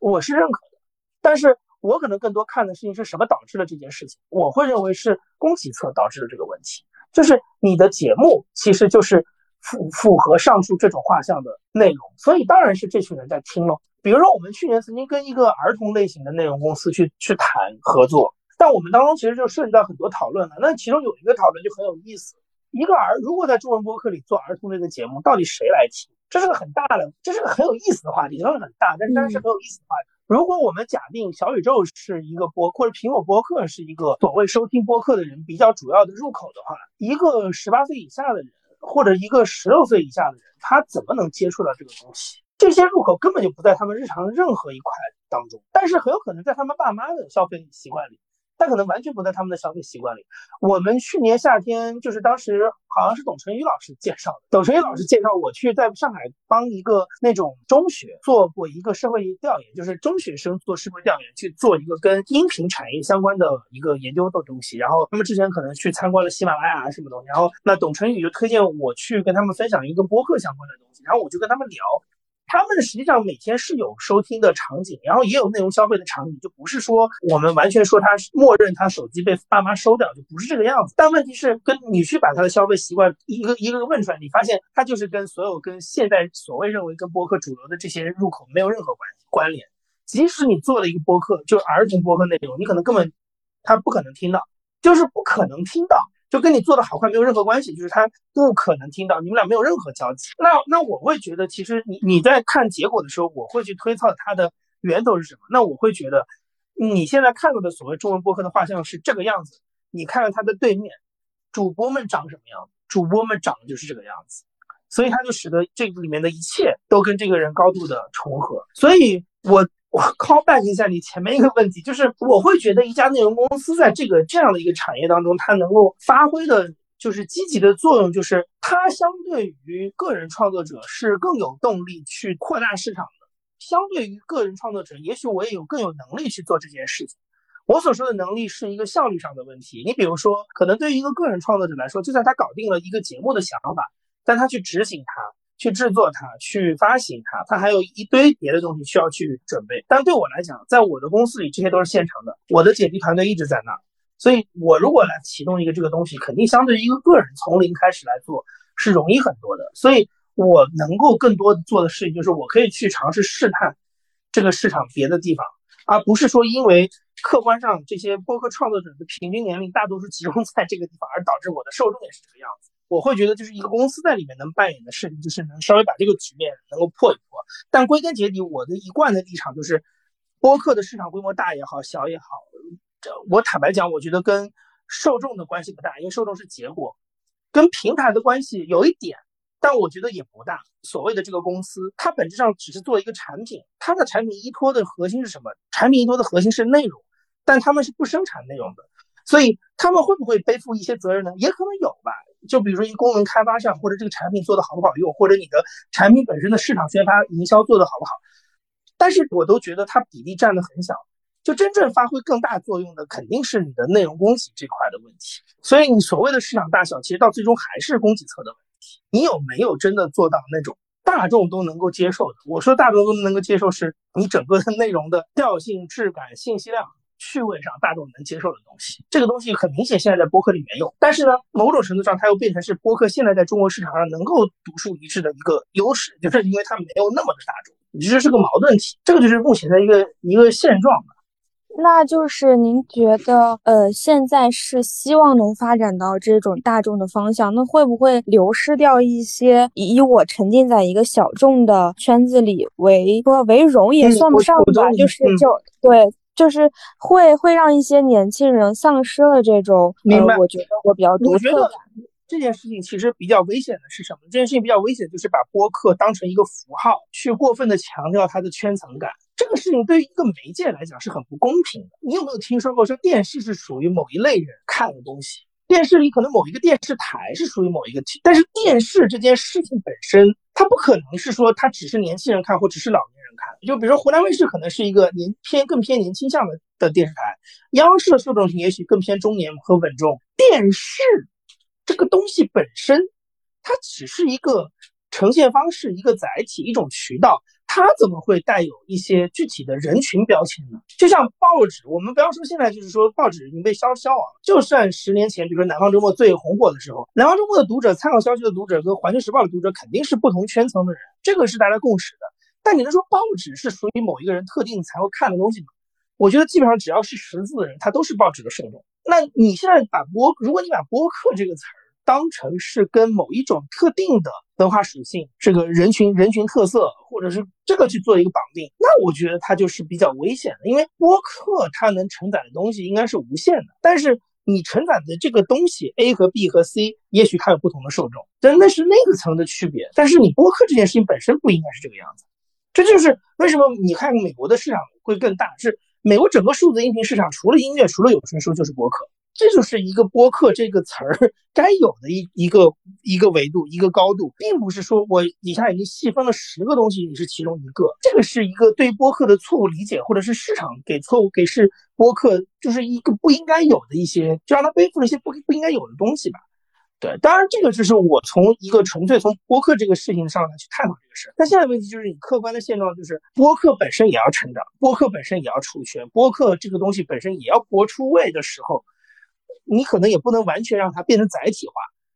我是认可的。但是。我可能更多看的事情是什么导致了这件事情？我会认为是供给侧导致了这个问题，就是你的节目其实就是符符合上述这种画像的内容，所以当然是这群人在听喽。比如说，我们去年曾经跟一个儿童类型的内容公司去去谈合作，但我们当中其实就涉及到很多讨论了。那其中有一个讨论就很有意思：一个儿如果在中文播客里做儿童类的节目，到底谁来听？这是个很大的，这是个很有意思的话题，当然很大，但当然是很有意思的话题。如果我们假定小宇宙是一个播，或者苹果播客是一个所谓收听播客的人比较主要的入口的话，一个十八岁以下的人，或者一个十六岁以下的人，他怎么能接触到这个东西？这些入口根本就不在他们日常任何一块当中，但是很有可能在他们爸妈的消费习惯里。但可能完全不在他们的消费习惯里。我们去年夏天，就是当时好像是董晨宇老师介绍的。董晨宇老师介绍我去在上海帮一个那种中学做过一个社会调研，就是中学生做社会调研，去做一个跟音频产业相关的一个研究的东西。然后他们之前可能去参观了喜马拉雅什么东西，然后那董晨宇就推荐我去跟他们分享一个播客相关的东西，然后我就跟他们聊。他们实际上每天是有收听的场景，然后也有内容消费的场景，就不是说我们完全说他默认他手机被爸妈收掉，就不是这个样子。但问题是，跟你去把他的消费习惯一个一个问出来，你发现他就是跟所有跟现在所谓认为跟播客主流的这些入口没有任何关关联。即使你做了一个播客，就是儿童播客内容，你可能根本他不可能听到，就是不可能听到。就跟你做的好坏没有任何关系，就是他不可能听到，你们俩没有任何交集。那那我会觉得，其实你你在看结果的时候，我会去推测它的源头是什么。那我会觉得，你现在看到的所谓中文播客的画像是这个样子，你看看它的对面，主播们长什么样子？主播们长的就是这个样子，所以它就使得这个里面的一切都跟这个人高度的重合。所以我。我 call back 一下你前面一个问题，就是我会觉得一家内容公司在这个这样的一个产业当中，它能够发挥的就是积极的作用，就是它相对于个人创作者是更有动力去扩大市场的。相对于个人创作者，也许我也有更有能力去做这件事情。我所说的能力是一个效率上的问题。你比如说，可能对于一个个人创作者来说，就算他搞定了一个节目的想法，但他去执行它，去制作它、去发行它，它还有一堆别的东西需要去准备。但对我来讲，在我的公司里，这些都是现成的，我的解题团队一直在那，所以我如果来启动一个这个东西，肯定相对于一个个人从零开始来做是容易很多的。所以我能够更多做的事情，就是我可以去尝试试探这个市场别的地方，而不是说因为。客观上，这些播客创作者的平均年龄大多数集中在这个地方，而导致我的受众也是这个样子。我会觉得，就是一个公司在里面能扮演的事情，就是能稍微把这个局面能够破一破。但归根结底，我的一贯的立场就是，播客的市场规模大也好，小也好，这我坦白讲，我觉得跟受众的关系不大，因为受众是结果，跟平台的关系有一点。但我觉得也不大。所谓的这个公司，它本质上只是做一个产品，它的产品依托的核心是什么？产品依托的核心是内容，但他们是不生产内容的，所以他们会不会背负一些责任呢？也可能有吧。就比如说一功能开发上，或者这个产品做的好不好用，或者你的产品本身的市场宣发营销做的好不好，但是我都觉得它比例占的很小。就真正发挥更大作用的，肯定是你的内容供给这块的问题。所以你所谓的市场大小，其实到最终还是供给侧的问题。你有没有真的做到那种大众都能够接受的？我说大众都能够接受，是你整个的内容的调性、质感、信息量、趣味上大众能接受的东西。这个东西很明显现在在播客里面有，但是呢，某种程度上它又变成是播客现在在中国市场上能够独树一帜的一个优势，就是因为它没有那么的大众。你这是个矛盾体，这个就是目前的一个一个现状吧。那就是您觉得，呃，现在是希望能发展到这种大众的方向，那会不会流失掉一些以我沉浸在一个小众的圈子里为说为荣也算不上吧？就是就对，就是会会让一些年轻人丧失了这种，呃，我觉得我比较独特感。这件事情其实比较危险的是什么？这件事情比较危险就是把播客当成一个符号，去过分的强调它的圈层感。这个事情对于一个媒介来讲是很不公平的。你有没有听说过说电视是属于某一类人看的东西？电视里可能某一个电视台是属于某一个，但是电视这件事情本身，它不可能是说它只是年轻人看或只是老年人看。就比如说湖南卫视可能是一个年偏更偏年轻向的的电视台，央视的受众群也许更偏中年和稳重。电视这个东西本身，它只是一个呈现方式，一个载体，一种渠道。它怎么会带有一些具体的人群标签呢？就像报纸，我们不要说现在，就是说报纸已经被消消亡了。就算十年前，比如说《南方周末》最红火的时候，《南方周末》的读者、参考消息的读者和《环球时报》的读者肯定是不同圈层的人，这个是大家共识的。但你能说报纸是属于某一个人特定才会看的东西吗？我觉得基本上只要是识字的人，他都是报纸的受众。那你现在把播，如果你把播客这个词儿，当成是跟某一种特定的文化属性、这个人群人群特色，或者是这个去做一个绑定，那我觉得它就是比较危险的。因为播客它能承载的东西应该是无限的，但是你承载的这个东西 A 和 B 和 C，也许它有不同的受众，但那是那个层的区别。但是你播客这件事情本身不应该是这个样子，这就是为什么你看美国的市场会更大，是美国整个数字音频市场除了音乐，除了有声书就是播客。这就是一个播客这个词儿该有的一一个一个维度一个高度，并不是说我底下已经细分了十个东西，你是其中一个。这个是一个对播客的错误理解，或者是市场给错误给是播客就是一个不应该有的一些，就让他背负了一些不不应该有的东西吧。对，当然这个就是我从一个纯粹从播客这个事情上来去探讨这个事。但现在问题就是，你客观的现状就是播客本身也要成长，播客本身也要出圈，播客这个东西本身也要播出位的时候。你可能也不能完全让它变成载体化，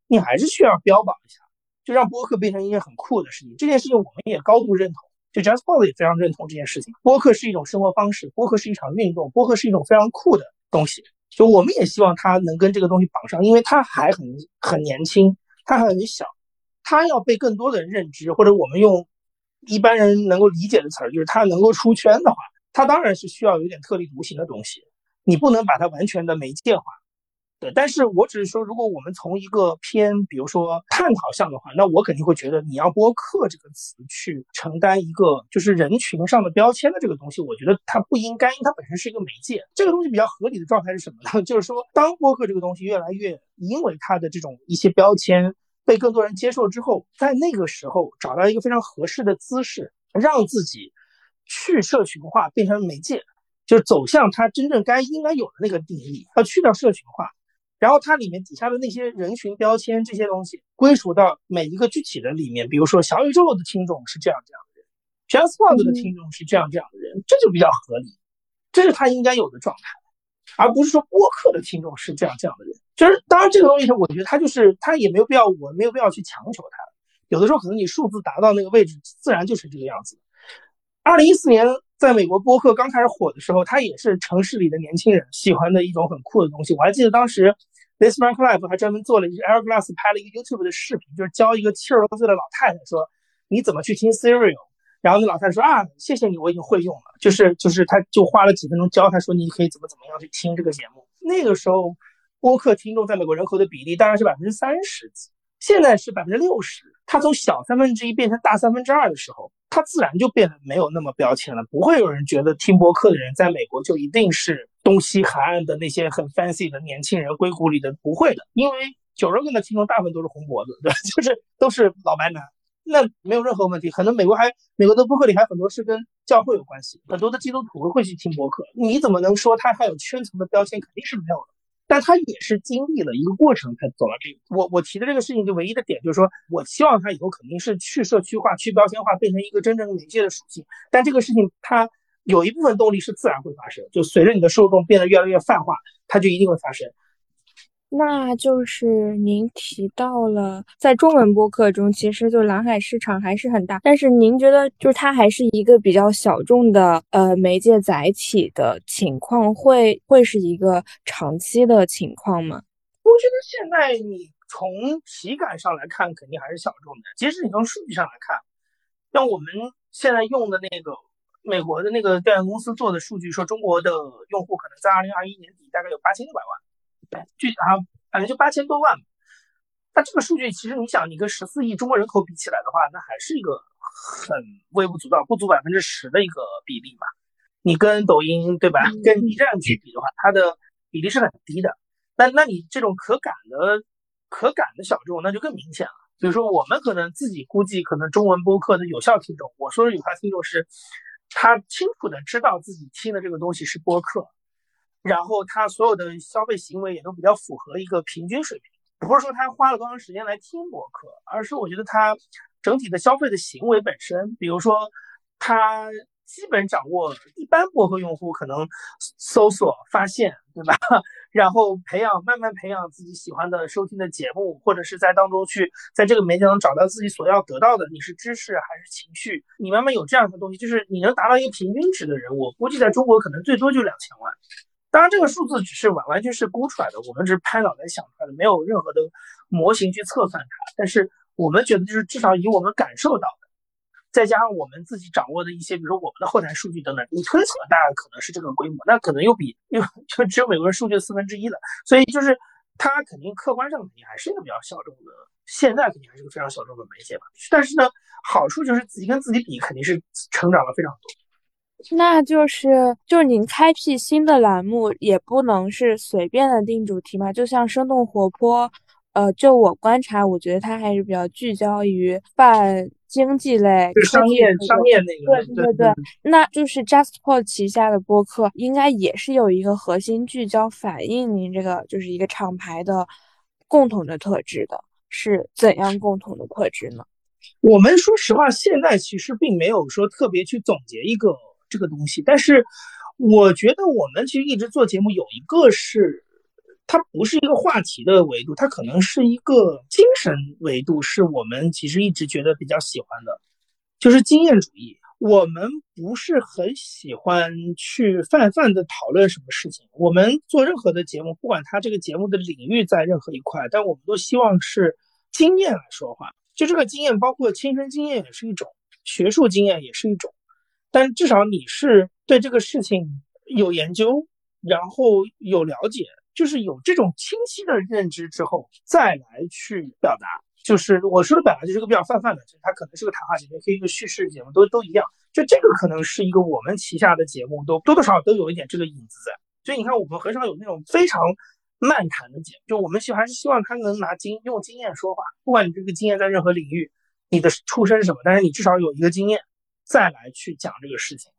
你还是需要标榜一下，就让播客变成一件很酷的事情。这件事情我们也高度认同，就 Jasper 也非常认同这件事情。播客是一种生活方式，播客是一场运动，播客是一种非常酷的东西。就我们也希望他能跟这个东西绑上，因为他还很很年轻，他还很小，他要被更多的人认知，或者我们用一般人能够理解的词儿，就是他能够出圈的话，他当然是需要有点特立独行的东西，你不能把它完全的媒介化。对，但是我只是说，如果我们从一个偏，比如说探讨项的话，那我肯定会觉得你要播客这个词去承担一个就是人群上的标签的这个东西，我觉得它不应该，因为它本身是一个媒介。这个东西比较合理的状态是什么呢？就是说，当播客这个东西越来越因为它的这种一些标签被更多人接受之后，在那个时候找到一个非常合适的姿势，让自己去社群化，变成媒介，就是走向它真正该应该有的那个定义，要去掉社群化。然后它里面底下的那些人群标签这些东西归属到每一个具体的里面，比如说小宇宙的听众是这样这样的人 j a s p o d 的听众是这样这样的人，这就比较合理，这是他应该有的状态，而不是说播客的听众是这样这样的人。就是当然这个东西，我觉得他就是他也没有必要，我没有必要去强求他。有的时候可能你数字达到那个位置，自然就是这个样子。二零一四年。在美国播客刚开始火的时候，它也是城市里的年轻人喜欢的一种很酷的东西。我还记得当时，This Man Life 还专门做了一个 Air Glass 拍了一个 YouTube 的视频，就是教一个七十多岁的老太太说你怎么去听 Serial。然后那老太太说啊，谢谢你，我已经会用了。就是就是他就花了几分钟教他说你可以怎么怎么样去听这个节目。那个时候播客听众在美国人口的比例大概是百分之三十几，现在是百分之六十。它从小三分之一变成大三分之二的时候。它自然就变得没有那么标签了，不会有人觉得听播客的人在美国就一定是东西海岸的那些很 fancy 的年轻人，硅谷里的不会的，因为九十根的听众大部分都是红脖子，对？就是都是老白男，那没有任何问题。可能美国还美国的播客里还很多是跟教会有关系，很多的基督徒会去听播客，你怎么能说他还有圈层的标签？肯定是没有的。但他也是经历了一个过程才走到这个。我我提的这个事情，就唯一的点就是说，我希望他以后肯定是去社区化、去标签化，变成一个真正媒介的属性。但这个事情，它有一部分动力是自然会发生，就随着你的受众变得越来越泛化，它就一定会发生。那就是您提到了，在中文播客中，其实就蓝海市场还是很大。但是您觉得，就是它还是一个比较小众的呃媒介载体的情况，会会是一个长期的情况吗？我觉得现在你从体感上来看，肯定还是小众的。即使你从数据上来看，像我们现在用的那个美国的那个调研公司做的数据，说中国的用户可能在二零二一年底大概有八千六百万。具体啊，反正就八千多万。那这个数据其实你想，你跟十四亿中国人口比起来的话，那还是一个很微不足道、不足百分之十的一个比例嘛。你跟抖音对吧？跟 B 站去比的话，它的比例是很低的。那那你这种可感的、可感的小众，那就更明显了。比如说，我们可能自己估计，可能中文播客的有效听众，我说的有效听众是，他清楚的知道自己听的这个东西是播客。然后他所有的消费行为也都比较符合一个平均水平，不是说他花了多长时间来听播客，而是我觉得他整体的消费的行为本身，比如说他基本掌握一般博客用户可能搜索发现，对吧？然后培养慢慢培养自己喜欢的收听的节目，或者是在当中去在这个媒介中找到自己所要得到的，你是知识还是情绪？你慢慢有这样的东西，就是你能达到一个平均值的人，我估计在中国可能最多就两千万。当然，这个数字只是完完全是估出来的，我们只是拍脑袋想出来的，没有任何的模型去测算它。但是我们觉得，就是至少以我们感受到，再加上我们自己掌握的一些，比如说我们的后台数据等等，你推测大概可能是这个规模，那可能又比又就只有美国人数据的四分之一了。所以就是它肯定客观上肯定还是一个比较小众的，现在肯定还是个非常小众的媒介吧。但是呢，好处就是自己跟自己比，肯定是成长了非常多。那就是就是您开辟新的栏目也不能是随便的定主题嘛，就像生动活泼，呃，就我观察，我觉得它还是比较聚焦于泛经济类、商业商业那个。对对对，那就是 JustPod 旗下的播客应该也是有一个核心聚焦，反映您这个就是一个厂牌的共同的特质的，是怎样共同的特质呢？我们说实话，现在其实并没有说特别去总结一个。这个东西，但是我觉得我们其实一直做节目，有一个是它不是一个话题的维度，它可能是一个精神维度，是我们其实一直觉得比较喜欢的，就是经验主义。我们不是很喜欢去泛泛的讨论什么事情。我们做任何的节目，不管它这个节目的领域在任何一块，但我们都希望是经验来说话。就这个经验，包括亲身经验也是一种，学术经验也是一种。但至少你是对这个事情有研究，然后有了解，就是有这种清晰的认知之后，再来去表达。就是我说的表达，就是个比较泛泛的，就是它可能是个谈话节目，可以一个叙事节目，都都一样。就这个可能是一个我们旗下的节目，都多多少少都有一点这个影子在。所以你看，我们很少有那种非常漫谈的节目，就我们希还是希望他能拿经用经验说话，不管你这个经验在任何领域，你的出身是什么，但是你至少有一个经验。再来去讲这个事情，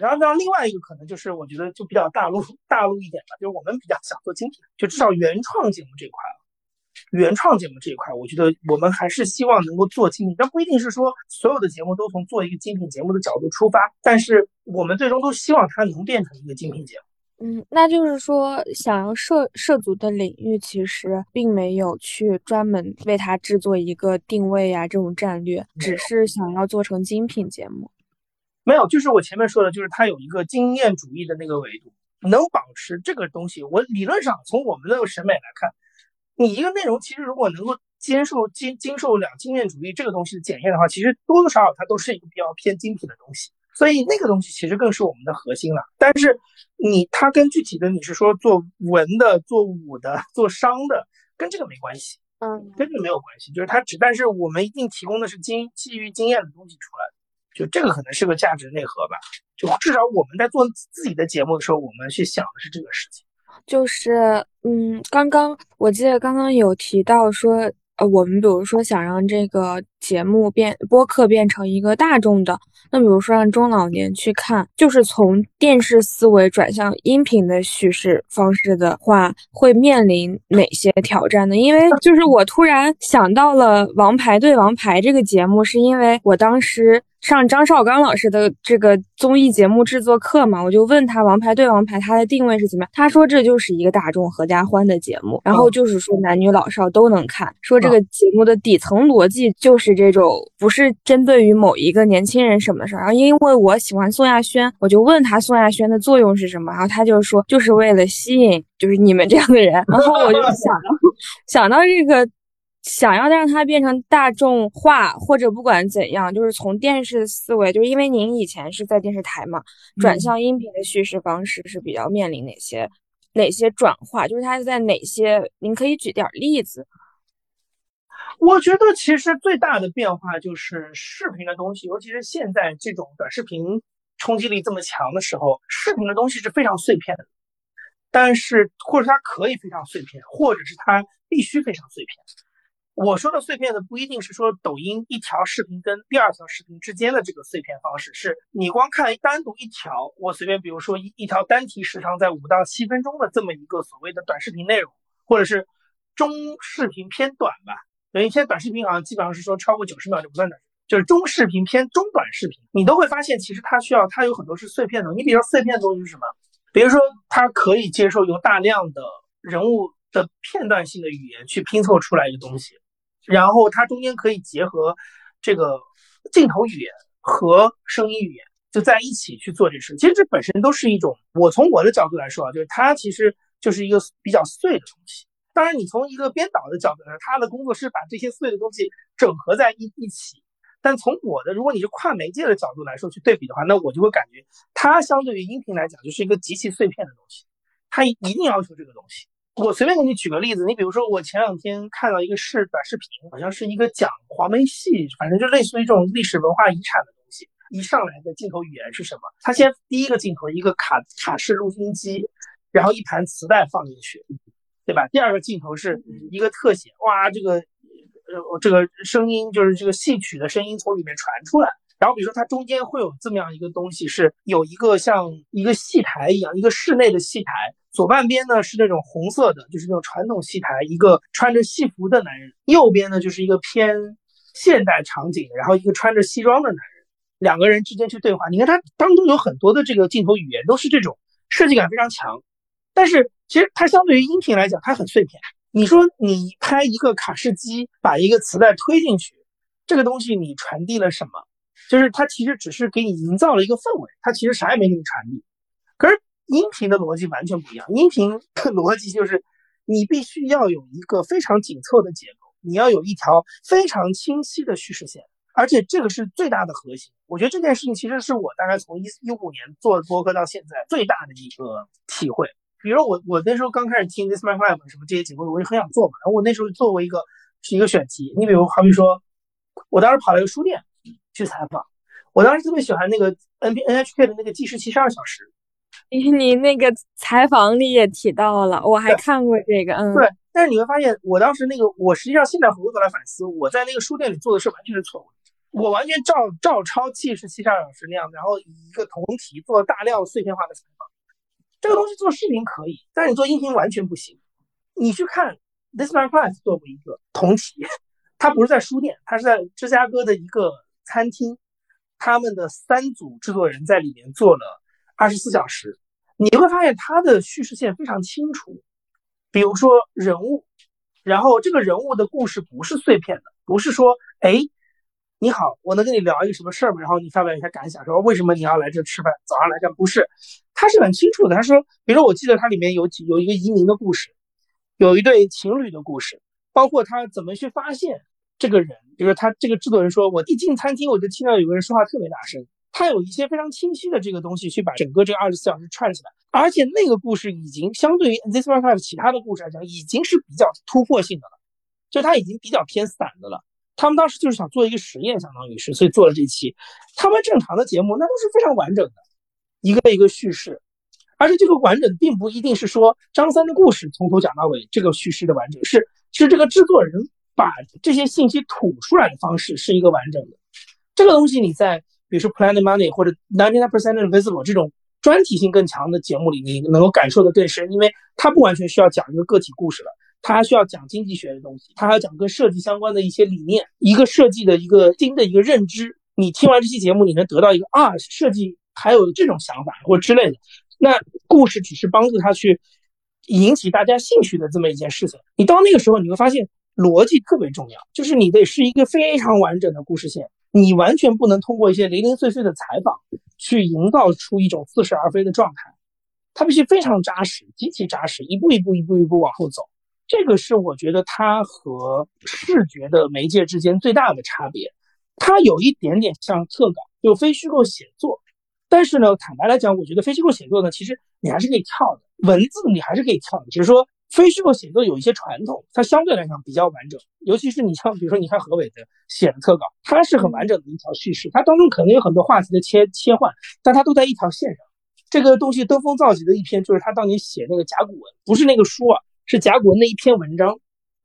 然后，然后另外一个可能就是我觉得就比较大陆 大陆一点吧，就是我们比较想做精品，就至少原创节目这一块原创节目这一块，我觉得我们还是希望能够做精品，但不一定是说所有的节目都从做一个精品节目的角度出发，但是我们最终都希望它能变成一个精品节目。嗯，那就是说，想要涉涉足的领域，其实并没有去专门为它制作一个定位呀，这种战略，只是想要做成精品节目。没有，就是我前面说的，就是它有一个经验主义的那个维度，能保持这个东西。我理论上从我们的审美来看。你一个内容其实如果能够接受经经受了经验主义这个东西的检验的话，其实多多少少它都是一个比较偏精品的东西。所以那个东西其实更是我们的核心了。但是你它跟具体的你是说做文的、做武的、做商的，跟这个没关系，嗯，跟这个没有关系。就是它只，但是我们一定提供的是经基于经验的东西出来的，就这个可能是个价值内核吧。就至少我们在做自己的节目的时候，我们去想的是这个事情。就是，嗯，刚刚我记得刚刚有提到说，呃，我们比如说想让这个节目变播客变成一个大众的，那比如说让中老年去看，就是从电视思维转向音频的叙事方式的话，会面临哪些挑战呢？因为就是我突然想到了《王牌对王牌》这个节目，是因为我当时。上张绍刚老师的这个综艺节目制作课嘛，我就问他《王牌对王牌》它的定位是怎么样？他说这就是一个大众合家欢的节目，然后就是说男女老少都能看。说这个节目的底层逻辑就是这种，不是针对于某一个年轻人什么事儿。然后因为我喜欢宋亚轩，我就问他宋亚轩的作用是什么，然后他就说就是为了吸引就是你们这样的人。然后我就想到 想到这个。想要让它变成大众化，或者不管怎样，就是从电视思维，就是因为您以前是在电视台嘛，转向音频的叙事方式是比较面临哪些哪些转化？就是它在哪些？您可以举点例子。我觉得其实最大的变化就是视频的东西，尤其是现在这种短视频冲击力这么强的时候，视频的东西是非常碎片的。但是，或者它可以非常碎片，或者是它必须非常碎片。我说的碎片呢，不一定是说抖音一条视频跟第二条视频之间的这个碎片方式，是你光看单独一条，我随便比如说一一条单题时长在五到七分钟的这么一个所谓的短视频内容，或者是中视频偏短吧。等于现在短视频好像基本上是说超过九十秒就不算短，就是中视频偏中短视频，你都会发现其实它需要它有很多是碎片的。你比如说碎片的东西是什么？比如说它可以接受由大量的人物的片段性的语言去拼凑出来一个东西。然后它中间可以结合这个镜头语言和声音语言，就在一起去做这事。其实这本身都是一种，我从我的角度来说啊，就是它其实就是一个比较碎的东西。当然，你从一个编导的角度来，他的工作是把这些碎的东西整合在一一起。但从我的，如果你是跨媒介的角度来说去对比的话，那我就会感觉它相对于音频来讲，就是一个极其碎片的东西。它一定要求这个东西。我随便给你举个例子，你比如说，我前两天看到一个视短视频，好像是一个讲黄梅戏，反正就类似于这种历史文化遗产的东西。一上来的镜头语言是什么？他先第一个镜头一个卡卡式录音机，然后一盘磁带放进去，对吧？第二个镜头是一个特写，哇，这个呃这个声音就是这个戏曲的声音从里面传出来。然后比如说它中间会有这么样一个东西，是有一个像一个戏台一样，一个室内的戏台。左半边呢是那种红色的，就是那种传统戏台，一个穿着戏服的男人；右边呢就是一个偏现代场景，然后一个穿着西装的男人，两个人之间去对话。你看它当中有很多的这个镜头语言都是这种设计感非常强，但是其实它相对于音频来讲，它很碎片。你说你拍一个卡式机，把一个磁带推进去，这个东西你传递了什么？就是它其实只是给你营造了一个氛围，它其实啥也没给你传递。可是。音频的逻辑完全不一样。音频的逻辑就是，你必须要有一个非常紧凑的结构，你要有一条非常清晰的叙事线，而且这个是最大的核心。我觉得这件事情其实是我大概从一一五年做播客到现在最大的一个体会。比如我我那时候刚开始听 This My Life 什么这些节目，我就很想做嘛。然后我那时候做过一个是一个选题。你比如好比说，我当时跑了一个书店去采访，我当时特别喜欢那个 N B N H K 的那个计时七十二小时。你你那个采访里也提到了，我还看过这个，嗯，对。但是你会发现，我当时那个，我实际上现在回过头来反思，我在那个书店里做的事完全是错误的。我完全照照抄七十七十二小时那样，然后以一个同题做大量碎片化的采访。这个东西做视频可以，但是你做音频完全不行。你去看 This Man Class 做过一个同题，他不是在书店，他是在芝加哥的一个餐厅，他们的三组制作人在里面做了二十四小时。你会发现他的叙事线非常清楚，比如说人物，然后这个人物的故事不是碎片的，不是说哎。你好，我能跟你聊一个什么事儿吗？然后你发表一下感想，说为什么你要来这吃饭？早上来干不是？他是很清楚的。他说，比如说，我记得他里面有几有一个移民的故事，有一对情侣的故事，包括他怎么去发现这个人。比如说，他这个制作人说，我一进餐厅我就听到有个人说话特别大声。他有一些非常清晰的这个东西去把整个这个二十四小时串起来，而且那个故事已经相对于 This One Life 其他的故事来讲，已经是比较突破性的了，就他已经比较偏散的了。他们当时就是想做一个实验，相当于是，所以做了这期。他们正常的节目那都是非常完整的，一个一个叙事，而且这个完整并不一定是说张三的故事从头讲到尾，这个叙事的完整是是这个制作人把这些信息吐出来的方式是一个完整的。这个东西你在比如说 Planet Money 或者 Ninety Nine Percent Invisible 这种专题性更强的节目里，你能够感受的更深，因为它不完全需要讲一个个体故事了。他还需要讲经济学的东西，他还要讲跟设计相关的一些理念，一个设计的一个新的一个认知。你听完这期节目，你能得到一个啊，设计还有这种想法或之类的。那故事只是帮助他去引起大家兴趣的这么一件事情。你到那个时候，你会发现逻辑特别重要，就是你得是一个非常完整的故事线，你完全不能通过一些零零碎碎的采访去营造出一种似是而非的状态，它必须非常扎实，极其扎实，一步一步，一步一步往后走。这个是我觉得它和视觉的媒介之间最大的差别，它有一点点像特稿，就非虚构写作。但是呢，坦白来讲，我觉得非虚构写作呢，其实你还是可以跳的，文字你还是可以跳的。只是说非虚构写作有一些传统，它相对来讲比较完整。尤其是你像比如说你看何伟的写的特稿，它是很完整的一条叙事，它当中可能有很多话题的切切换，但它都在一条线上。这个东西登峰造极的一篇就是他当年写那个甲骨文，不是那个书啊。是甲骨文那一篇文章，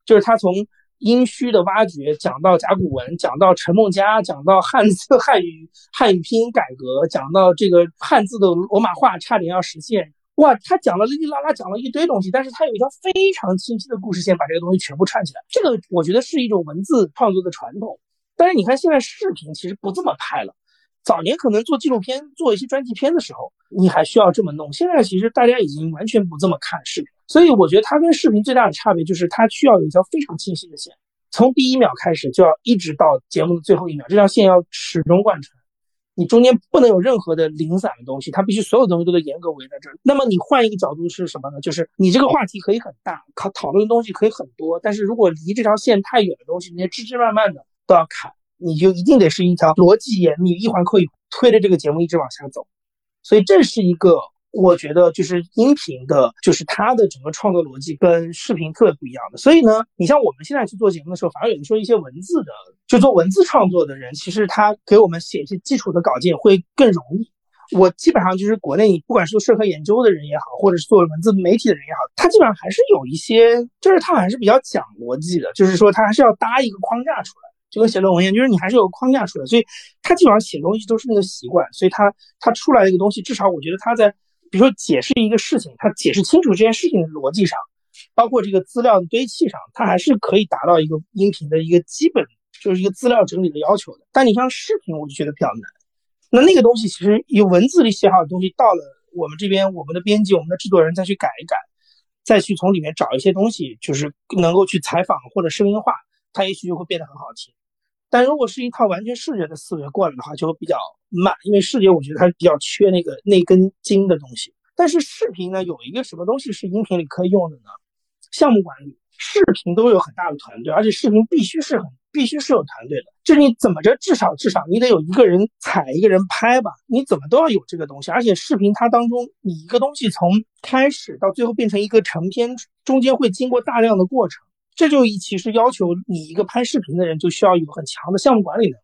就是他从殷墟的挖掘讲到甲骨文，讲到陈梦家，讲到汉字汉语汉语拼音改革，讲到这个汉字的罗马化差点要实现。哇，他讲了哩哩啦啦讲了一堆东西，但是他有一条非常清晰的故事线，把这个东西全部串起来。这个我觉得是一种文字创作的传统。但是你看现在视频其实不这么拍了。早年可能做纪录片、做一些专题片的时候，你还需要这么弄。现在其实大家已经完全不这么看视频，所以我觉得它跟视频最大的差别就是它需要有一条非常清晰的线，从第一秒开始就要一直到节目的最后一秒，这条线要始终贯穿，你中间不能有任何的零散的东西，它必须所有东西都得严格围在这儿。那么你换一个角度是什么呢？就是你这个话题可以很大，讨讨论的东西可以很多，但是如果离这条线太远的东西，那些枝枝蔓蔓的都要砍。你就一定得是一条逻辑严密、一环扣一推着这个节目一直往下走，所以这是一个我觉得就是音频的，就是它的整个创作逻辑跟视频特别不一样的。所以呢，你像我们现在去做节目的时候，反而有的时候一些文字的，就做文字创作的人，其实他给我们写一些基础的稿件会更容易。我基本上就是国内不管是做社科研究的人也好，或者是做文字媒体的人也好，他基本上还是有一些，就是他还是比较讲逻辑的，就是说他还是要搭一个框架出来。就跟写论文一样，就是你还是有框架出来，所以他基本上写东西都是那个习惯，所以他他出来的一个东西，至少我觉得他在比如说解释一个事情，他解释清楚这件事情的逻辑上，包括这个资料的堆砌上，他还是可以达到一个音频的一个基本就是一个资料整理的要求的。但你像视频，我就觉得比较难。那那个东西其实有文字里写好的东西，到了我们这边，我们的编辑、我们的制作人再去改一改，再去从里面找一些东西，就是能够去采访或者声音化，它也许就会变得很好听。但如果是一套完全视觉的思维过来的话，就会比较慢，因为视觉我觉得它比较缺那个那根筋的东西。但是视频呢，有一个什么东西是音频里可以用的呢？项目管理，视频都有很大的团队，而且视频必须是很必须是有团队的。就你怎么着，至少至少你得有一个人采，一个人拍吧，你怎么都要有这个东西。而且视频它当中，你一个东西从开始到最后变成一个成片，中间会经过大量的过程。这就其实要求你一个拍视频的人就需要有很强的项目管理能力。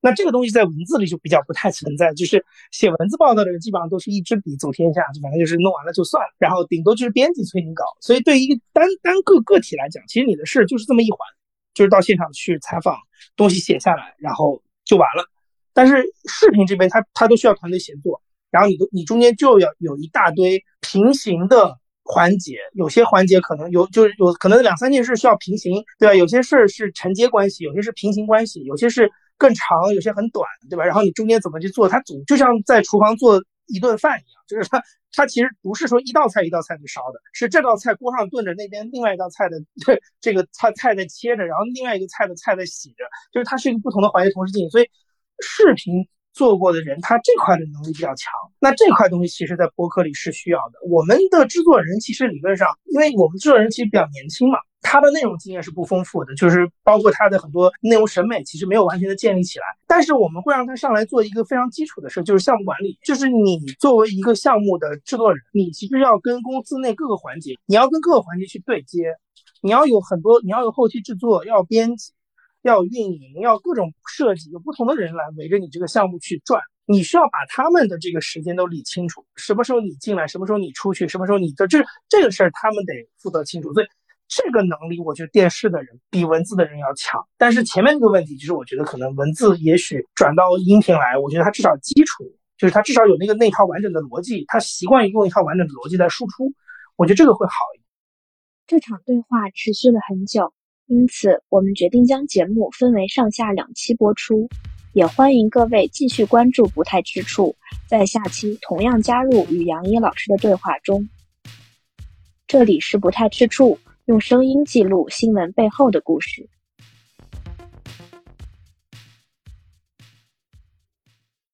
那这个东西在文字里就比较不太存在，就是写文字报道的人基本上都是一支笔走天下，就反正就是弄完了就算了，然后顶多就是编辑催你搞。所以对于一个单单个个体来讲，其实你的事就是这么一环，就是到现场去采访，东西写下来，然后就完了。但是视频这边，它它都需要团队协作，然后你都你中间就要有一大堆平行的环节，有些环节可能有就是有可能两三件事需要平行，对吧？有些事儿是承接关系，有些是平行关系，有些是更长，有些很短，对吧？然后你中间怎么去做，它总就像在厨房做一顿饭一样，就是它它其实不是说一道菜一道菜去烧的，是这道菜锅上炖着，那边另外一道菜的这这个菜菜在切着，然后另外一个菜的菜在洗着，就是它是一个不同的环节同时进行，所以。视频做过的人，他这块的能力比较强。那这块东西其实，在播客里是需要的。我们的制作人其实理论上，因为我们制作人其实比较年轻嘛，他的内容经验是不丰富的，就是包括他的很多内容审美，其实没有完全的建立起来。但是我们会让他上来做一个非常基础的事，就是项目管理。就是你作为一个项目的制作人，你其实要跟公司内各个环节，你要跟各个环节去对接，你要有很多，你要有后期制作，要编辑。要运营，要各种设计，有不同的人来围着你这个项目去转，你需要把他们的这个时间都理清楚，什么时候你进来，什么时候你出去，什么时候你的这这个事儿他们得负责清楚。所以这个能力，我觉得电视的人比文字的人要强。但是前面这个问题，就是我觉得可能文字也许转到音频来，我觉得它至少基础就是它至少有那个那套完整的逻辑，他习惯于用一套完整的逻辑在输出，我觉得这个会好一点。这场对话持续了很久。因此，我们决定将节目分为上下两期播出，也欢迎各位继续关注不太之处，在下期同样加入与杨一老师的对话中。这里是不太吃处，用声音记录新闻背后的故事。